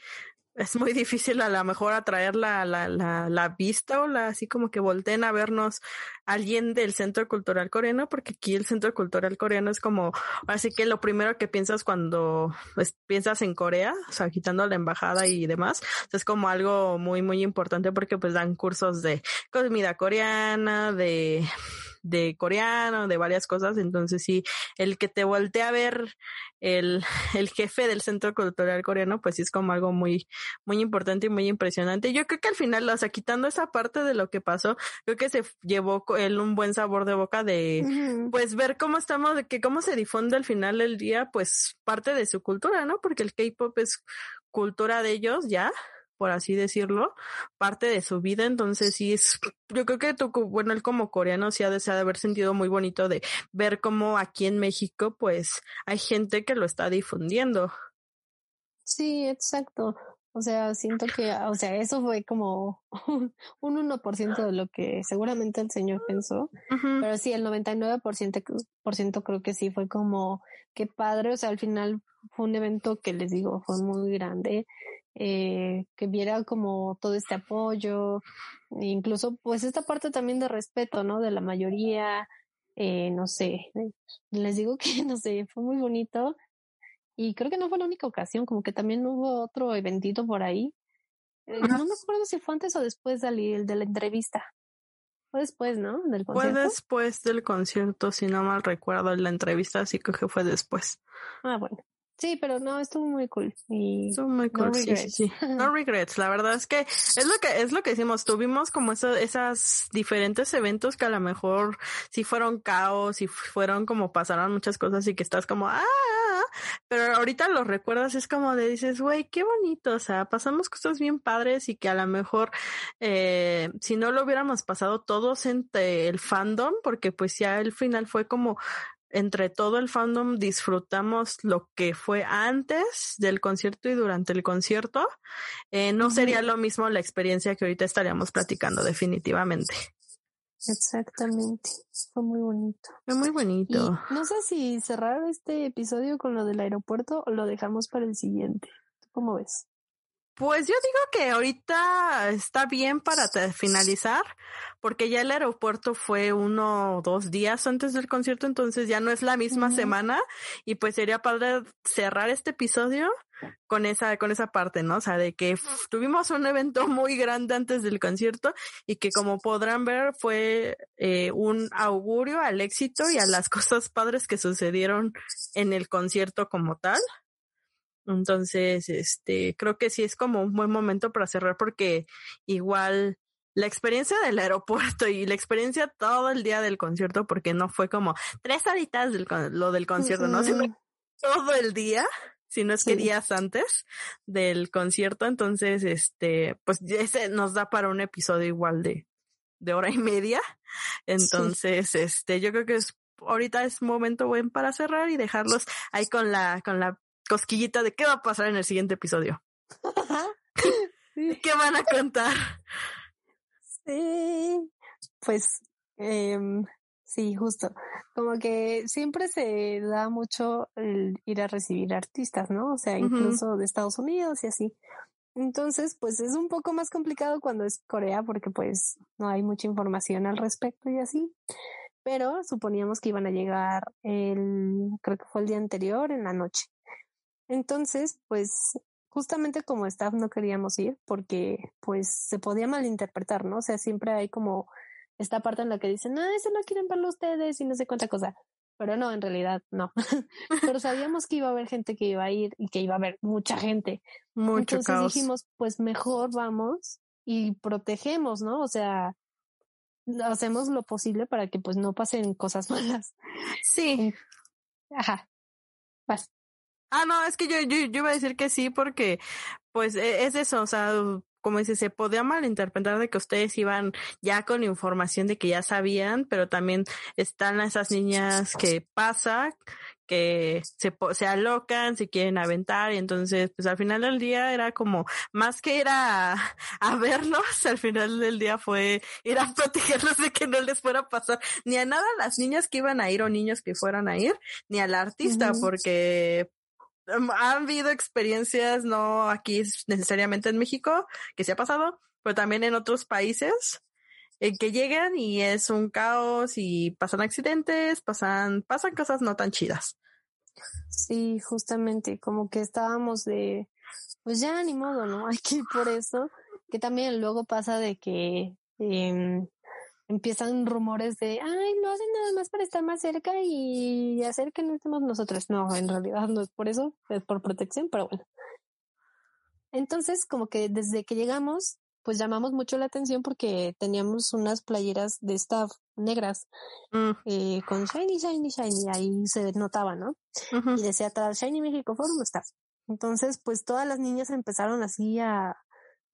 es muy difícil a lo mejor atraer la, la, la, la vista o la así como que volteen a vernos alguien del Centro Cultural Coreano, porque aquí el Centro Cultural Coreano es como, así que lo primero que piensas cuando pues, piensas en Corea, o sea, quitando la embajada y demás, es como algo muy, muy importante porque pues dan cursos de comida coreana, de de coreano, de varias cosas. Entonces, sí, el que te voltee a ver el, el jefe del Centro Cultural Coreano, pues sí es como algo muy, muy importante y muy impresionante. Yo creo que al final, o sea, quitando esa parte de lo que pasó, creo que se llevó él un buen sabor de boca de, pues, ver cómo estamos, de que cómo se difunde al final del día, pues, parte de su cultura, ¿no? Porque el K-pop es cultura de ellos ya por así decirlo, parte de su vida. Entonces sí es, yo creo que tú, bueno, él como coreano sí ha de, haber sentido muy bonito de ver cómo aquí en México pues hay gente que lo está difundiendo. Sí, exacto. O sea, siento que, o sea, eso fue como un, un 1% de lo que seguramente el señor pensó, pero sí, el 99% por ciento creo que sí fue como, qué padre, o sea, al final fue un evento que les digo, fue muy grande eh, que viera como todo este apoyo, incluso pues esta parte también de respeto, ¿no? De la mayoría, eh, no sé, les digo que, no sé, fue muy bonito y creo que no fue la única ocasión, como que también hubo otro eventito por ahí. Eh, no me acuerdo si fue antes o después de la, entrevista. Fue después, ¿no? Del concierto. Fue después del concierto, si no mal recuerdo, la entrevista, sí creo que fue después. Ah, bueno. Sí, pero no, estuvo muy cool. Y estuvo muy cool, no sí, sí, No regrets, la verdad es que es lo que es lo que decimos, tuvimos como eso, esas diferentes eventos que a lo mejor sí fueron caos y fueron como pasaron muchas cosas y que estás como, ah, ah, ah", pero ahorita los recuerdas, es como de dices, güey, qué bonito, o sea, pasamos cosas bien padres y que a lo mejor eh, si no lo hubiéramos pasado todos entre el fandom, porque pues ya el final fue como entre todo el fandom disfrutamos lo que fue antes del concierto y durante el concierto, eh, no sería lo mismo la experiencia que ahorita estaríamos platicando definitivamente. Exactamente. Fue muy bonito. Fue muy bonito. no sé si cerrar este episodio con lo del aeropuerto o lo dejamos para el siguiente. ¿Cómo ves? Pues yo digo que ahorita está bien para finalizar, porque ya el aeropuerto fue uno o dos días antes del concierto, entonces ya no es la misma semana y pues sería padre cerrar este episodio con esa, con esa parte, ¿no? O sea, de que tuvimos un evento muy grande antes del concierto y que como podrán ver fue eh, un augurio al éxito y a las cosas padres que sucedieron en el concierto como tal. Entonces, este, creo que sí es como un buen momento para cerrar porque igual la experiencia del aeropuerto y la experiencia todo el día del concierto, porque no fue como tres horitas del, lo del concierto, ¿no? Sino todo el día, si no es que días antes del concierto. Entonces, este, pues ese nos da para un episodio igual de, de hora y media. Entonces, este, yo creo que es, ahorita es momento buen para cerrar y dejarlos ahí con la, con la cosquillita de qué va a pasar en el siguiente episodio. ¿Qué van a contar? Sí, pues em, sí, justo. Como que siempre se da mucho el ir a recibir artistas, ¿no? O sea, incluso de Estados Unidos y así. Entonces, pues es un poco más complicado cuando es Corea porque pues no hay mucha información al respecto y así. Pero suponíamos que iban a llegar el, creo que fue el día anterior en la noche. Entonces, pues justamente como staff no queríamos ir porque pues se podía malinterpretar, ¿no? O sea, siempre hay como esta parte en la que dicen, ah, eso no quieren verlo ustedes y no sé cuánta cosa. Pero no, en realidad no. Pero sabíamos que iba a haber gente que iba a ir y que iba a haber mucha gente. Mucho Entonces dijimos, pues mejor vamos y protegemos, ¿no? O sea, hacemos lo posible para que pues no pasen cosas malas. Sí. Ajá. Vas. Ah, no, es que yo, yo, yo iba a decir que sí porque, pues, e, es eso, o sea, como dice, se podía malinterpretar de que ustedes iban ya con información de que ya sabían, pero también están esas niñas que pasa, que se, se alocan, se quieren aventar, y entonces, pues al final del día era como, más que ir a, a verlos, al final del día fue ir a protegerlos de que no les fuera a pasar ni a nada a las niñas que iban a ir o niños que fueran a ir, ni al artista, porque han habido experiencias, no aquí necesariamente en México, que se ha pasado, pero también en otros países, en que llegan y es un caos y pasan accidentes, pasan, pasan cosas no tan chidas. Sí, justamente, como que estábamos de, pues ya ni modo, ¿no? Ir por eso, que también luego pasa de que eh, empiezan rumores de, ay, no hacen nada más para estar más cerca y hacer que no estemos nosotros. No, en realidad no es por eso, es por protección, pero bueno. Entonces, como que desde que llegamos, pues llamamos mucho la atención porque teníamos unas playeras de staff negras mm. eh, con shiny, shiny, shiny, ahí se notaba, ¿no? Y decía atrás Shiny México Forum Staff. Entonces, pues todas las niñas empezaron así a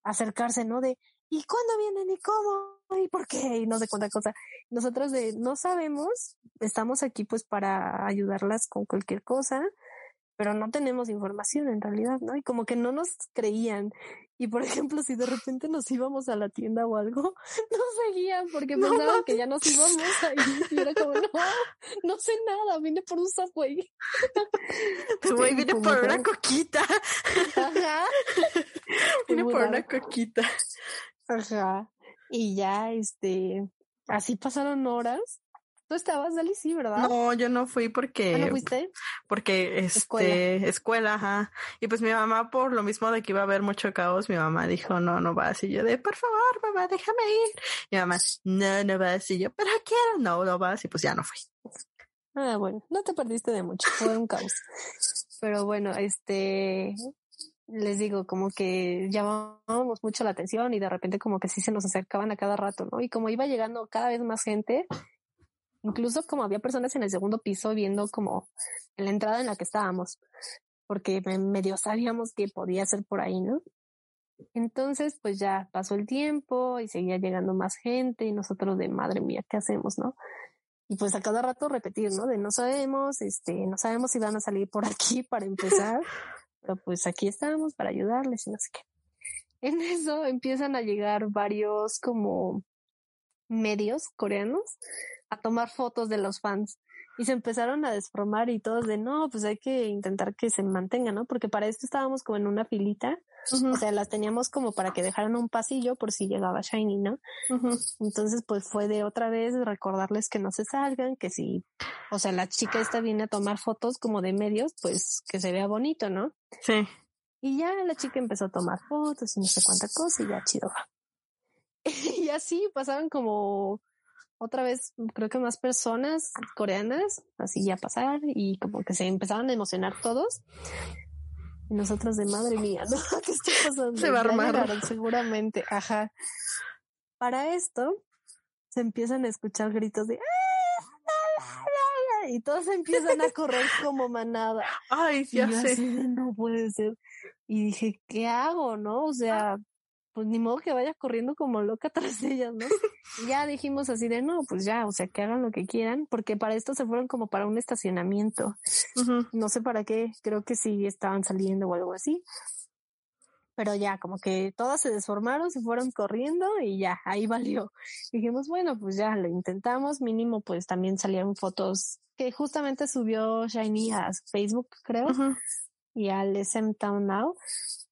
acercarse, ¿no? De, ¿y cuándo vienen y cómo? ¿y por qué? Y no sé cuánta cosa. Nosotros de, no sabemos, estamos aquí pues para ayudarlas con cualquier cosa, pero no tenemos información en realidad, ¿no? Y como que no nos creían. Y por ejemplo, si de repente nos íbamos a la tienda o algo, nos seguían porque pensaban que ya nos íbamos ahí. Y era como, no, no sé nada, vine por un subway. Subway vine por una coquita. Ajá. Vine por una coquita. Ajá. Y ya, este, así pasaron horas. Tú estabas, Dali, sí, ¿verdad? No, yo no fui porque. ¿No fuiste? Porque, este, escuela. escuela, ajá. Y pues mi mamá, por lo mismo de que iba a haber mucho caos, mi mamá dijo, no, no vas. Y yo de, por favor, mamá, déjame ir. Y mi mamá, no, no vas. Y yo, pero quiero, no, no vas. Y pues ya no fui. Ah, bueno, no te perdiste de mucho, fue un caos. Pero bueno, este, les digo, como que llamábamos mucho la atención y de repente como que sí se nos acercaban a cada rato, ¿no? Y como iba llegando cada vez más gente, incluso como había personas en el segundo piso viendo como la entrada en la que estábamos, porque medio sabíamos que podía ser por ahí, ¿no? Entonces, pues ya pasó el tiempo y seguía llegando más gente y nosotros de madre mía, ¿qué hacemos, no? Y pues a cada rato repetir, ¿no? De no sabemos, este, no sabemos si van a salir por aquí para empezar. pero pues aquí estamos para ayudarles y no sé qué. En eso empiezan a llegar varios como medios coreanos a tomar fotos de los fans y se empezaron a desformar y todos de no, pues hay que intentar que se mantenga, ¿no? Porque para esto estábamos como en una filita, o sea, las teníamos como para que dejaran un pasillo por si llegaba Shiny, ¿no? Entonces, pues fue de otra vez recordarles que no se salgan, que si, o sea, la chica esta viene a tomar fotos como de medios, pues que se vea bonito, ¿no? Sí. Y ya la chica empezó a tomar fotos y no sé cuánta cosa y ya chido. y así pasaban como otra vez, creo que más personas coreanas, así ya pasar y como que se empezaban a emocionar todos. Y nosotros de madre mía, ¿no? ¿Qué está pasando? Se va a armar. seguramente, ajá. Para esto, se empiezan a escuchar gritos de ¡Ah, y todos empiezan a correr como manada. Ay, ya sé. no puede ser. Y dije, ¿qué hago, no? O sea, pues ni modo que vaya corriendo como loca tras ellas, ¿no? ya dijimos así de no, pues ya, o sea, que hagan lo que quieran, porque para esto se fueron como para un estacionamiento. No sé para qué, creo que sí estaban saliendo o algo así. Pero ya, como que todas se desformaron, se fueron corriendo y ya, ahí valió. Dijimos, bueno, pues ya lo intentamos, mínimo pues también salieron fotos que justamente subió Shiny a Facebook, creo, y al SM Town Now.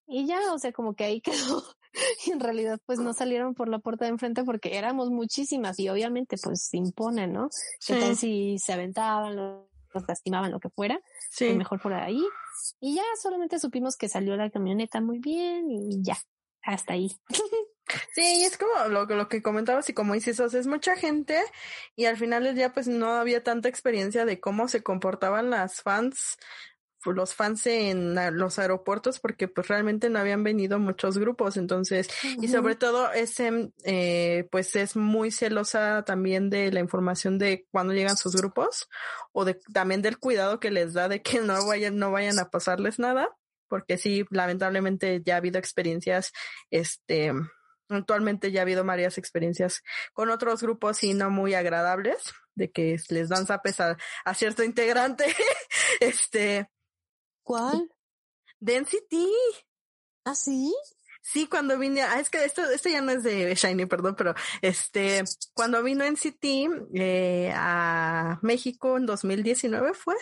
Y ya, o sea, como que ahí quedó y en realidad pues no salieron por la puerta de enfrente porque éramos muchísimas y obviamente pues se impone, ¿no? Sí. tal si se aventaban, los lastimaban, lo que fuera, sí. Pues, mejor por ahí. Y ya solamente supimos que salió la camioneta muy bien y ya, hasta ahí. Sí, es como lo, lo que comentabas y como dices, o sea, es mucha gente y al final ya pues no había tanta experiencia de cómo se comportaban las fans los fans en los aeropuertos porque pues realmente no habían venido muchos grupos. Entonces y sobre todo ese eh, pues es muy celosa también de la información de cuando llegan sus grupos o de también del cuidado que les da de que no vayan no vayan a pasarles nada porque sí lamentablemente ya ha habido experiencias este actualmente ya ha habido varias experiencias con otros grupos y no muy agradables de que les dan zapes a, a cierto integrante este ¿Cuál? Density. ¿Ah, sí? Sí, cuando vine, ah, es que esto, esto ya no es de Shiny, perdón, pero este, cuando vino NCT eh, a México en 2019 fue,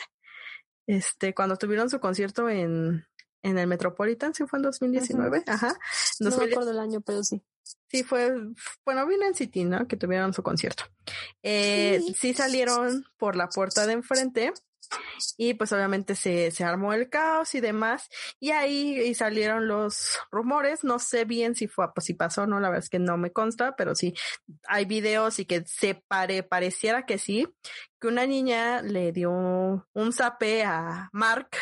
este, cuando tuvieron su concierto en, en el Metropolitan, sí fue en 2019, ajá. No me acuerdo el año, pero sí. Sí, fue, bueno, vino en City, ¿no? Que tuvieron su concierto. Eh, sí. sí salieron por la puerta de enfrente y pues obviamente se, se armó el caos y demás. Y ahí y salieron los rumores. No sé bien si fue, pues si pasó, no, la verdad es que no me consta, pero sí hay videos y que se pare, pareciera que sí, que una niña le dio un zape a Mark.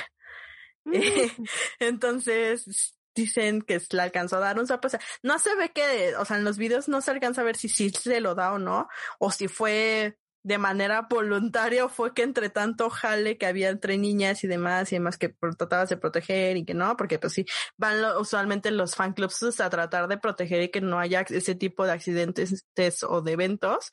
Mm. Entonces, dicen que le alcanzó a dar un zape. O sea, no se ve que, o sea, en los videos no se alcanza a ver si sí se lo da o no, o si fue de manera voluntaria o fue que entre tanto jale que había entre niñas y demás y demás que tratabas de proteger y que no, porque pues sí, van usualmente los fan clubs a tratar de proteger y que no haya ese tipo de accidentes o de eventos,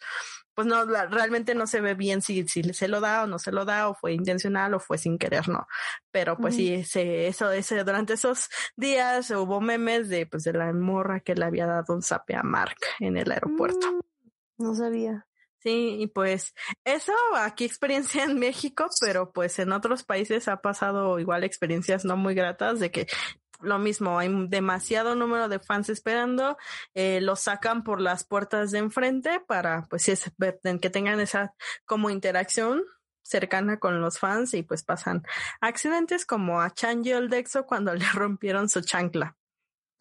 pues no, realmente no se ve bien si, si se lo da o no se lo da o fue intencional o fue sin querer, no. Pero pues sí, se, eso, ese, durante esos días hubo memes de pues de la morra que le había dado un zape a Mark en el aeropuerto. Mm, no sabía. Sí, y pues eso aquí experiencia en México, pero pues en otros países ha pasado igual experiencias no muy gratas de que lo mismo, hay demasiado número de fans esperando, eh, los sacan por las puertas de enfrente para pues es, que tengan esa como interacción cercana con los fans y pues pasan accidentes como a Changi el Dexo cuando le rompieron su chancla.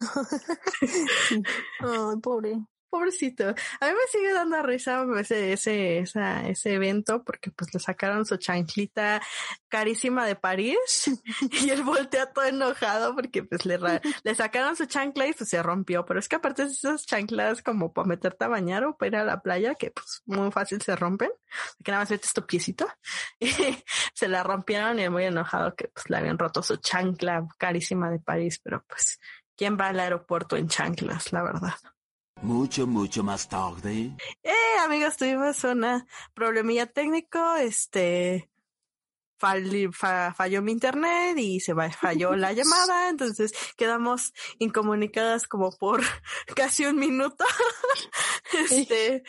Ay, pobre pobrecito. A mí me sigue dando risa ese, ese, esa, ese evento porque pues le sacaron su chanclita carísima de París y él voltea todo enojado porque pues le, le sacaron su chancla y pues se rompió. Pero es que aparte de esas chanclas como para meterte a bañar o para ir a la playa que pues muy fácil se rompen, que nada más metes tu piecito y se la rompieron y muy enojado que pues le habían roto su chancla carísima de París, pero pues ¿quién va al aeropuerto en chanclas, la verdad? Mucho, mucho más tarde. Eh, amigos, tuvimos una problemilla técnico, este, falló mi internet y se falló la llamada, entonces quedamos incomunicadas como por casi un minuto. este,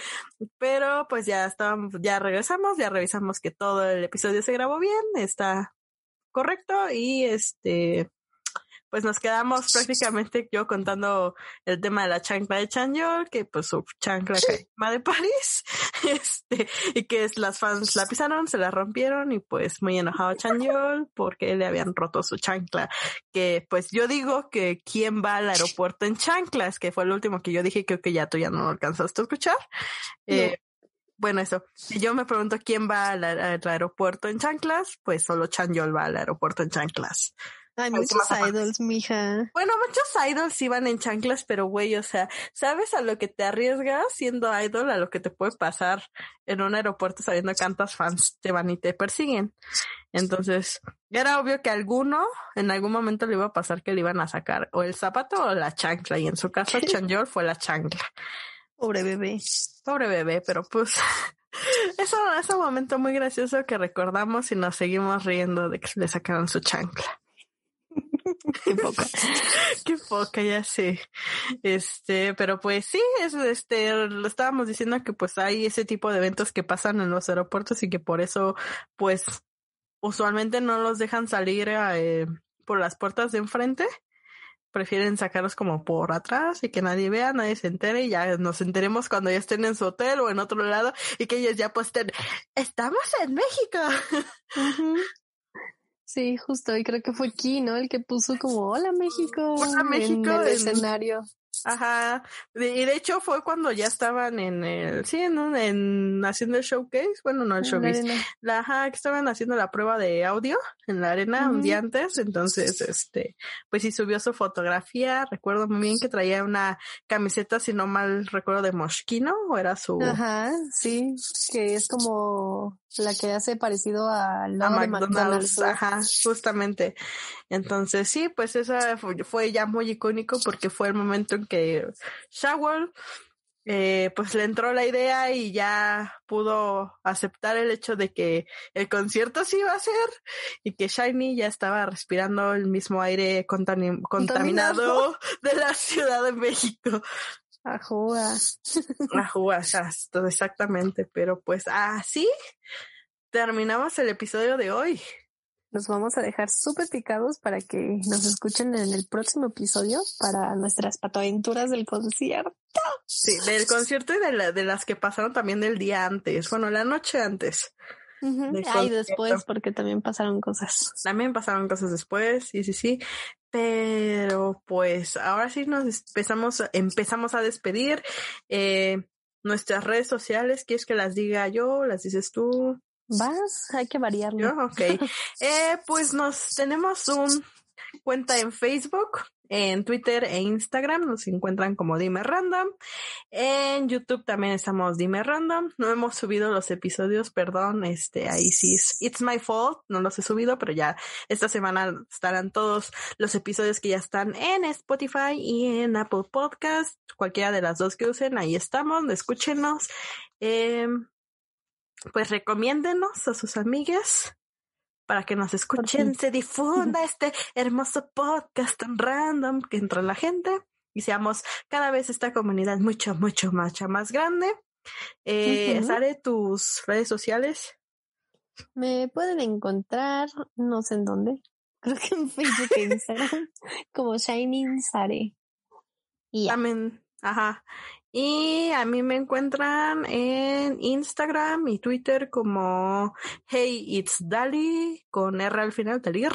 pero pues ya estábamos, ya regresamos, ya revisamos que todo el episodio se grabó bien, está correcto y este pues nos quedamos prácticamente yo contando el tema de la chancla de Chanyeol, que pues su chancla caíma de París, este, y que las fans la pisaron, se la rompieron y pues muy enojado Chanyeol porque le habían roto su chancla, que pues yo digo que quién va al aeropuerto en chanclas, que fue el último que yo dije, creo que ya tú ya no lo alcanzaste a escuchar. Eh, bueno, eso. Si yo me pregunto quién va al, aeropuerto en chanclas, pues solo Chanyeol va al aeropuerto en chanclas. Hay muchos idols, mija. Bueno, muchos idols iban en chanclas, pero güey, o sea, ¿sabes a lo que te arriesgas siendo idol, a lo que te puede pasar en un aeropuerto sabiendo cuántas fans te van y te persiguen? Entonces, era obvio que alguno, en algún momento le iba a pasar que le iban a sacar o el zapato o la chancla, y en su caso, Chanjol fue la chancla. Pobre bebé. Pobre bebé, pero pues eso es un momento muy gracioso que recordamos y nos seguimos riendo de que le sacaron su chancla. Qué poca. Qué poca, ya sé. Este, pero pues sí, es, este, lo estábamos diciendo que pues hay ese tipo de eventos que pasan en los aeropuertos y que por eso, pues, usualmente no los dejan salir eh, por las puertas de enfrente. Prefieren sacarlos como por atrás y que nadie vea, nadie se entere y ya nos enteremos cuando ya estén en su hotel o en otro lado y que ellos ya pues estén, estamos en México. Sí, justo, y creo que fue aquí, ¿no? El que puso como Hola México, Hola México en el escenario. Ajá. Y de hecho fue cuando ya estaban en el, sí, en, en haciendo el showcase. Bueno, no el showcase. La, ajá, que estaban haciendo la prueba de audio en la arena un día antes. Entonces, este, pues sí subió su fotografía. Recuerdo muy bien que traía una camiseta, si no mal recuerdo, de Moschino, o era su. Ajá, sí, que es como la que hace parecido a McDonald's. Ajá, justamente. Entonces, sí, pues esa fue, ya muy icónico porque fue el momento en que Shawol eh, pues le entró la idea y ya pudo aceptar el hecho de que el concierto sí iba a ser y que Shiny ya estaba respirando el mismo aire contaminado de la Ciudad de México. Ajúa. Ajúa, exactamente. Pero pues así terminamos el episodio de hoy. Los vamos a dejar súper picados para que nos escuchen en el próximo episodio para nuestras patoaventuras del concierto. Sí, del concierto y de, de las que pasaron también del día antes, bueno, la noche antes. Y después, porque también pasaron cosas. También pasaron cosas después, sí, sí, sí. Pero pues ahora sí nos empezamos, empezamos a despedir. Eh, nuestras redes sociales, ¿quieres que las diga yo? ¿Las dices tú? Vas, hay que variarlo. ok. eh, pues nos tenemos un cuenta en Facebook, en Twitter e Instagram nos encuentran como Dime Random. En YouTube también estamos Dime Random. No hemos subido los episodios, perdón, este, ahí sí es, it's my fault, no los he subido, pero ya esta semana estarán todos los episodios que ya están en Spotify y en Apple Podcast, cualquiera de las dos que usen, ahí estamos, escúchenos. Eh, pues recomiéndenos a sus amigas para que nos escuchen, se difunda este hermoso podcast tan random que entra la gente y seamos cada vez esta comunidad mucho, mucho, mucho más grande. Eh, Sare, tus redes sociales. Me pueden encontrar, no sé en dónde, creo que en Facebook e Instagram, como Shining Sare. Y También, ajá. Y a mí me encuentran en Instagram y Twitter como Hey It's Dali con R al final, Dalir.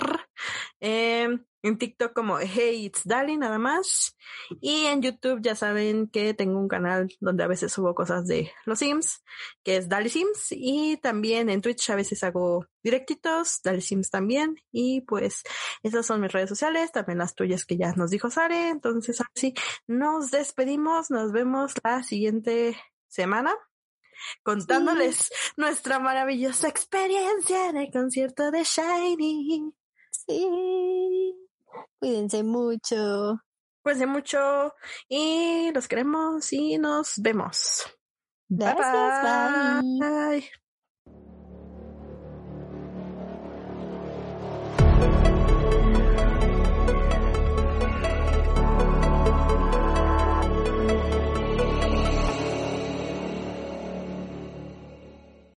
Eh, en TikTok como Hey It's Dali nada más. Y en YouTube ya saben que tengo un canal donde a veces subo cosas de los Sims, que es Dali Sims. Y también en Twitch a veces hago directitos, Dali Sims también. Y pues esas son mis redes sociales, también las tuyas que ya nos dijo Sare. Entonces así nos despedimos, nos vemos la siguiente semana contándoles nuestra maravillosa experiencia en el concierto de Shiny. Sí. Cuídense mucho. Cuídense mucho y los queremos y nos vemos. Gracias, bye. bye.